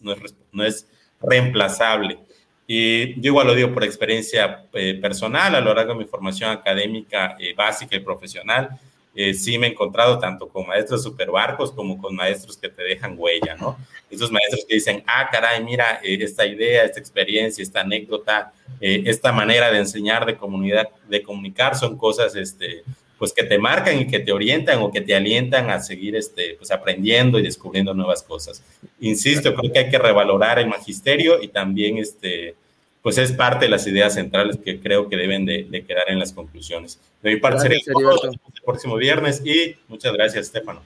no es, no es reemplazable Y yo igual lo digo por experiencia eh, personal, a lo largo de mi formación académica eh, básica y profesional, eh, sí me he encontrado tanto con maestros superbarcos como con maestros que te dejan huella, ¿no? Esos maestros que dicen, ah, caray, mira, esta idea, esta experiencia, esta anécdota, esta manera de enseñar, de, comunidad, de comunicar, son cosas, este, pues que te marcan y que te orientan o que te alientan a seguir este, pues, aprendiendo y descubriendo nuevas cosas. Insisto, creo que hay que revalorar el magisterio y también este, pues es parte de las ideas centrales que creo que deben de, quedar en las conclusiones. De mi parte sería el próximo viernes y muchas gracias, Estefano.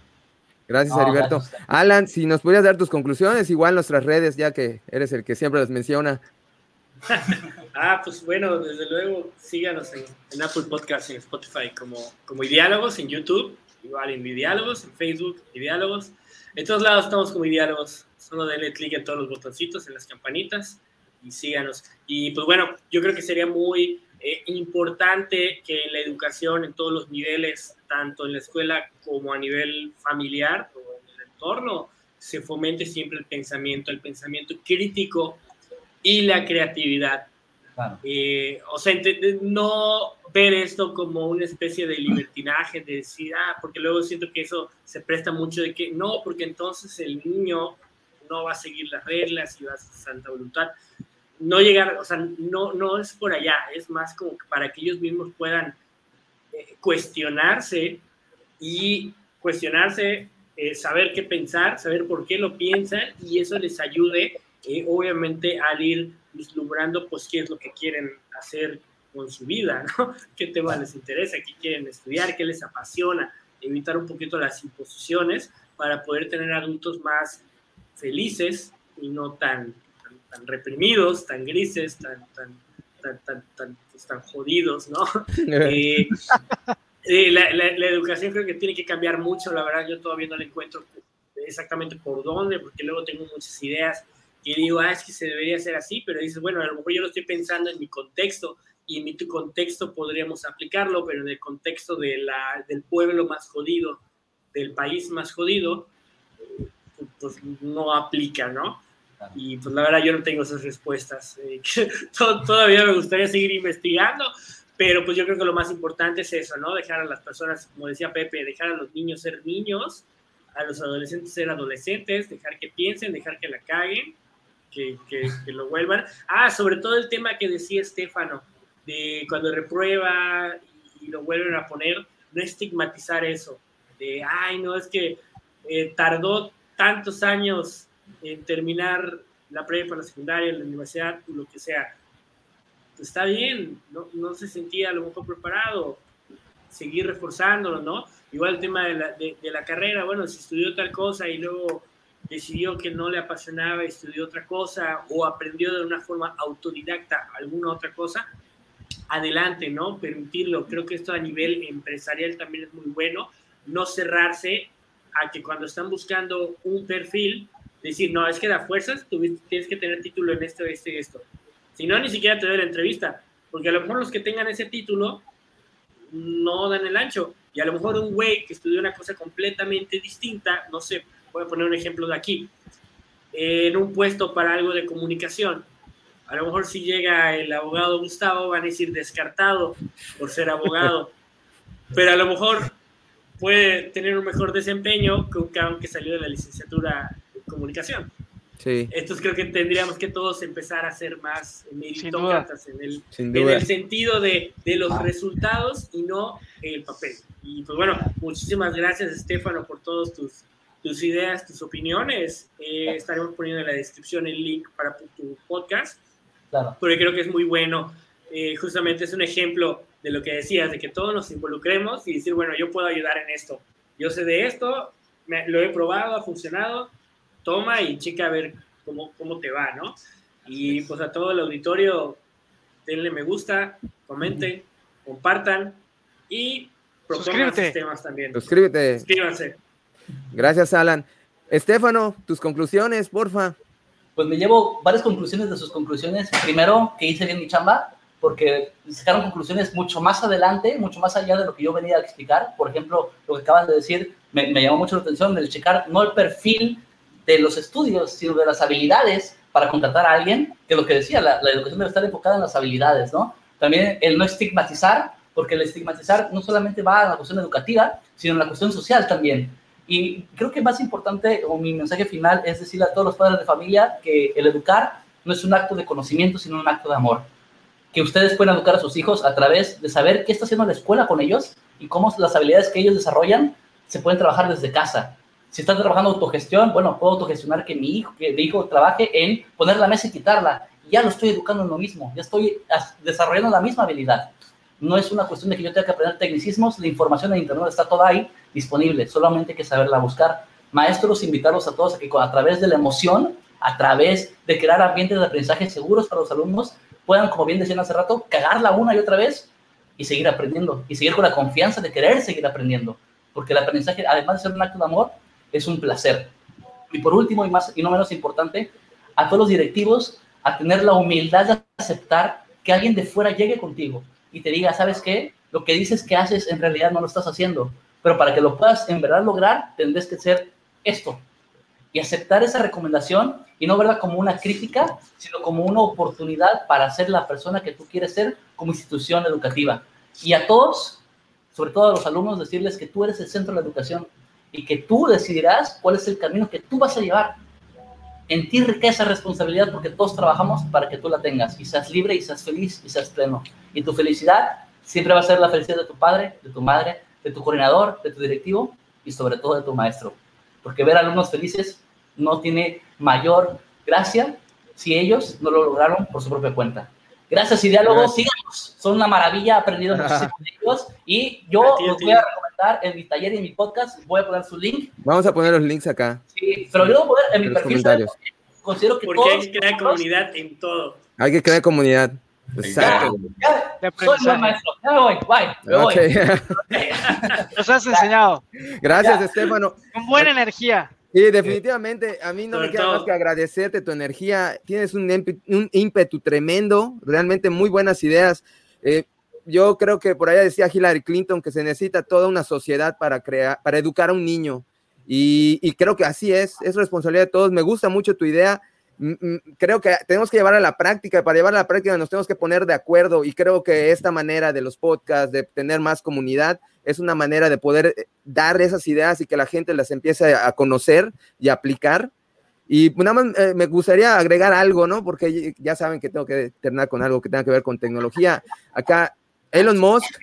Gracias, Heriberto. Alan, si nos podrías dar tus conclusiones, igual nuestras redes, ya que eres el que siempre las menciona. *laughs* ah, pues bueno, desde luego síganos en, Apple Podcasts, en Spotify, como, como Ideálogos, en YouTube, igual en Ideálogos, en Facebook, Ideálogos. En todos lados estamos como Ideálogos. Solo denle clic en todos los botoncitos, en las campanitas y síganos. Y pues bueno, yo creo que sería muy eh, importante que la educación, en todos los niveles, tanto en la escuela como a nivel familiar o en el entorno, se fomente siempre el pensamiento, el pensamiento crítico y la creatividad. Eh, o sea, no ver esto como una especie de libertinaje, de decir, ah, porque luego siento que eso se presta mucho de que no, porque entonces el niño no va a seguir las reglas y va a ser santa voluntad. No llegar, o sea, no, no es por allá, es más como para que ellos mismos puedan eh, cuestionarse y cuestionarse, eh, saber qué pensar, saber por qué lo piensan y eso les ayude obviamente al ir vislumbrando pues qué es lo que quieren hacer con su vida, ¿no? *laughs* ¿Qué tema les interesa? ¿Qué quieren estudiar? ¿Qué les apasiona? Evitar un poquito las imposiciones para poder tener adultos más felices y no tan, tan, reprimidos, tan grises, tan, tan, tan, tan, tan, pues, jodidos, ¿no? *laughs* Eh, eh, la, la, educación creo que tiene que cambiar mucho, la verdad yo todavía no le encuentro exactamente por dónde, porque luego tengo muchas ideas y digo, ah, es que se debería hacer así, pero dices, bueno, a lo mejor yo lo estoy pensando en mi contexto y en mi contexto podríamos aplicarlo, pero en el contexto de la, del pueblo más jodido, del país más jodido, pues no aplica, ¿no? Y pues la verdad yo no tengo esas respuestas. Eh, *laughs* todavía me gustaría seguir investigando, pero pues yo creo que lo más importante es eso, ¿no? Dejar a las personas, como decía Pepe, dejar a los niños ser niños, a los adolescentes ser adolescentes, dejar que piensen, dejar que la caguen que, que, lo vuelvan. Ah, sobre todo el tema que decía Estefano, de cuando reprueba y lo vuelven a poner, no estigmatizar eso, de, ay, no, es que eh, tardó tantos años en terminar la prepa, la secundaria, la universidad, lo que sea. Pues está bien, no, no, se sentía a lo mejor preparado, seguir reforzándolo, ¿no? Igual el tema de la, de, de la carrera, bueno, si estudió tal cosa y luego decidió que no le apasionaba, estudió otra cosa o aprendió de una forma autodidacta alguna otra cosa, adelante, ¿no? Permitirlo. Creo que esto a nivel empresarial también es muy bueno, no cerrarse a que cuando están buscando un perfil, decir, no, es que da fuerzas, tú tienes que tener título en esto, esto y esto. Si no, ni siquiera te doy la entrevista, porque a lo mejor los que tengan ese título no dan el ancho. Y a lo mejor un güey que estudió una cosa completamente distinta, no sé, voy a poner un ejemplo de aquí, en un puesto para algo de comunicación. A lo mejor si llega el abogado Gustavo van a decir descartado por ser abogado, *laughs* pero a lo mejor puede tener un mejor desempeño que un cabrón que salió de la licenciatura comunicación. Sí. Entonces creo que tendríamos que todos empezar a ser más meritócratas en el, en el sentido de, de, los resultados y no el papel. Y pues bueno, muchísimas gracias Estefano por todos tus tus ideas, tus opiniones. Eh, estaremos poniendo en la descripción el link para tu podcast, claro. porque creo que es muy bueno. Eh, justamente es un ejemplo de lo que decías, de que todos nos involucremos y decir, bueno, yo puedo ayudar en esto. Yo sé de esto, lo he probado, ha funcionado, toma y checa a ver cómo, cómo te va, ¿no? Y pues a todo el auditorio, denle me gusta, comenten, compartan y propongan temas también. Suscríbete. Suscríbanse. Gracias, Alan. Estefano, tus conclusiones, porfa. Pues me llevo varias conclusiones de sus conclusiones. Primero, que hice bien mi chamba, porque sacaron conclusiones mucho más adelante, mucho más allá de lo que yo venía a explicar. Por ejemplo, lo que acaban de decir me, llamó mucho la atención, el checar no el perfil de los estudios, sino de las habilidades para contratar a alguien, que lo que decía, la, educación debe estar enfocada en las habilidades, ¿no? También el no estigmatizar, porque el estigmatizar no solamente va a la cuestión educativa, sino en la cuestión social también. Y creo que más importante, o mi mensaje final, es decirle a todos los padres de familia que el educar no es un acto de conocimiento, sino un acto de amor. Que ustedes pueden educar a sus hijos a través de saber qué está haciendo la escuela con ellos y cómo las habilidades que ellos desarrollan se pueden trabajar desde casa. Si están trabajando autogestión, bueno, puedo autogestionar que mi hijo, que mi hijo trabaje en poner la mesa y quitarla. Ya lo estoy educando en lo mismo, ya estoy desarrollando la misma habilidad. No es una cuestión de que yo tenga que aprender tecnicismos, la información en Internet está toda ahí disponible, solamente hay que saberla buscar. Maestros, invitarlos a todos a que a través de la emoción, a través de crear ambientes de aprendizaje seguros para los alumnos, puedan, como bien decían hace rato, cagarla una y otra vez y seguir aprendiendo y seguir con la confianza de querer seguir aprendiendo. Porque el aprendizaje, además de ser un acto de amor, es un placer. Y por último, y, más, y no menos importante, a todos los directivos a tener la humildad de aceptar que alguien de fuera llegue contigo y te diga, ¿sabes qué? Lo que dices que haces en realidad no lo estás haciendo, pero para que lo puedas en verdad lograr, tendrás que ser esto. Y aceptar esa recomendación y no verla como una crítica, sino como una oportunidad para ser la persona que tú quieres ser como institución educativa. Y a todos, sobre todo a los alumnos, decirles que tú eres el centro de la educación y que tú decidirás cuál es el camino que tú vas a llevar. En ti riqueza responsabilidad porque todos trabajamos para que tú la tengas y seas libre y seas feliz y seas pleno. Y tu felicidad siempre va a ser la felicidad de tu padre, de tu madre, de tu coordinador, de tu directivo y sobre todo de tu maestro. Porque ver alumnos felices no tiene mayor gracia si ellos no lo lograron por su propia cuenta. Gracias y diálogos, síganos. Son una maravilla, aprendido *laughs* muchísimo de ellos y yo los voy a recomendar en mi taller y en mi podcast. Voy a poner su link. Vamos a poner los links acá. Sí, pero yo voy a poner en mi perfil. Considero que Porque hay que crear comunidad en todo. Hay que crear comunidad. Exacto. Ya, ya, soy buen maestro. Ya me voy. Bye. Me voy. *laughs* Nos has enseñado. Gracias, Estefano. Con buena energía. Sí, definitivamente, a mí no me queda más que agradecerte tu energía. Tienes un, ímpetu tremendo, realmente muy buenas ideas. Eh, yo creo que por allá decía Hillary Clinton que se necesita toda una sociedad para crear, para educar a un niño. Y, y, creo que así es, es responsabilidad de todos. Me gusta mucho tu idea. Creo que tenemos que llevar a la práctica. Para llevar a la práctica nos tenemos que poner de acuerdo. Y creo que esta manera de los podcasts, de tener más comunidad, es una manera de poder eh, dar esas ideas y que la gente las empiece a conocer y aplicar. Y nada más eh, me gustaría agregar algo, ¿no? Porque ya saben que tengo que terminar con algo que tenga que ver con tecnología. Acá, Elon Musk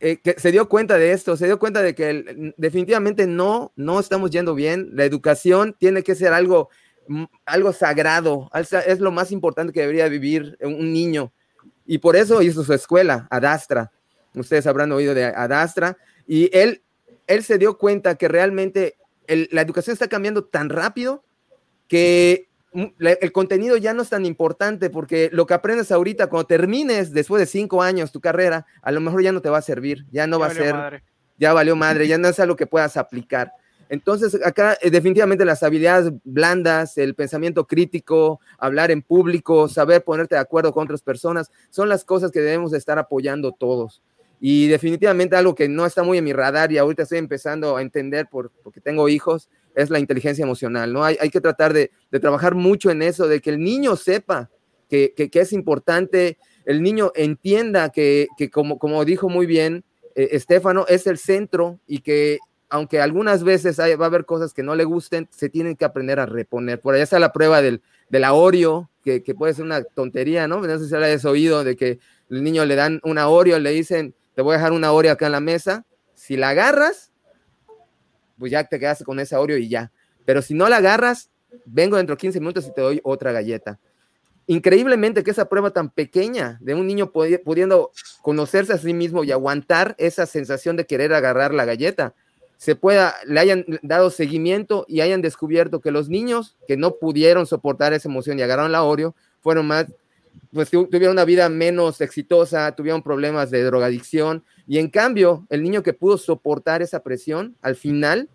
eh, se dio cuenta de esto, se dio cuenta de que definitivamente no, no estamos yendo bien. La educación tiene que ser algo, mm, algo sagrado, es lo más importante que debería vivir un niño. Y por eso hizo su escuela, Adastra ustedes habrán oído de Adastra, y él, él se dio cuenta que realmente la educación está cambiando tan rápido que el contenido ya no es tan importante porque lo que aprendes ahorita, cuando termines después de cinco años tu carrera, a lo mejor ya no te va a servir, ya no va a ser, ya valió madre, ya no es algo que puedas aplicar. Entonces, acá eh, definitivamente las habilidades blandas, el pensamiento crítico, hablar en público, saber ponerte de acuerdo con otras personas, son las cosas que debemos estar apoyando todos. Y definitivamente algo que no está muy en mi radar y ahorita estoy empezando a entender por, porque tengo hijos, es la inteligencia emocional, ¿no? Hay, hay que tratar de, de, trabajar mucho en eso, de que el niño sepa que, que, es importante, el niño entienda que, que como, como dijo muy bien eh, Estefano, es el centro y que aunque algunas veces va a haber cosas que no le gusten, se tienen que aprender a reponer. Por allá está la prueba del, del Oreo, que, que, puede ser una tontería, ¿no? No sé si hayas oído de que el niño le dan una Oreo, le dicen, te voy a dejar una Oreo acá en la mesa, si la agarras, pues ya te quedas con esa Oreo y ya. Pero si no la agarras, vengo dentro de 15 minutos y te doy otra galleta. Increíblemente que esa prueba tan pequeña de un niño pudiendo conocerse a sí mismo y aguantar esa sensación de querer agarrar la galleta, se pueda, le hayan dado seguimiento y hayan descubierto que los niños que no pudieron soportar esa emoción y agarraron la Oreo fueron más pues tuvieron una vida menos exitosa, tuvieron problemas de drogadicción y en cambio el niño que pudo soportar esa presión al final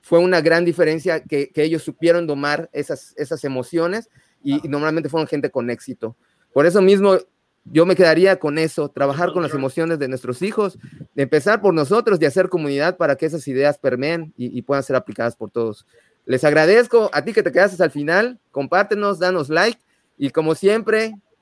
fue una gran diferencia que, ellos supieron domar esas, esas emociones y, normalmente fueron gente con éxito. Por eso mismo yo me quedaría con eso, trabajar con las emociones de nuestros hijos, empezar por nosotros y hacer comunidad para que esas ideas permeen y, y puedan ser aplicadas por todos. Les agradezco a ti que te quedaste al final, compártenos, danos like Y como siempre,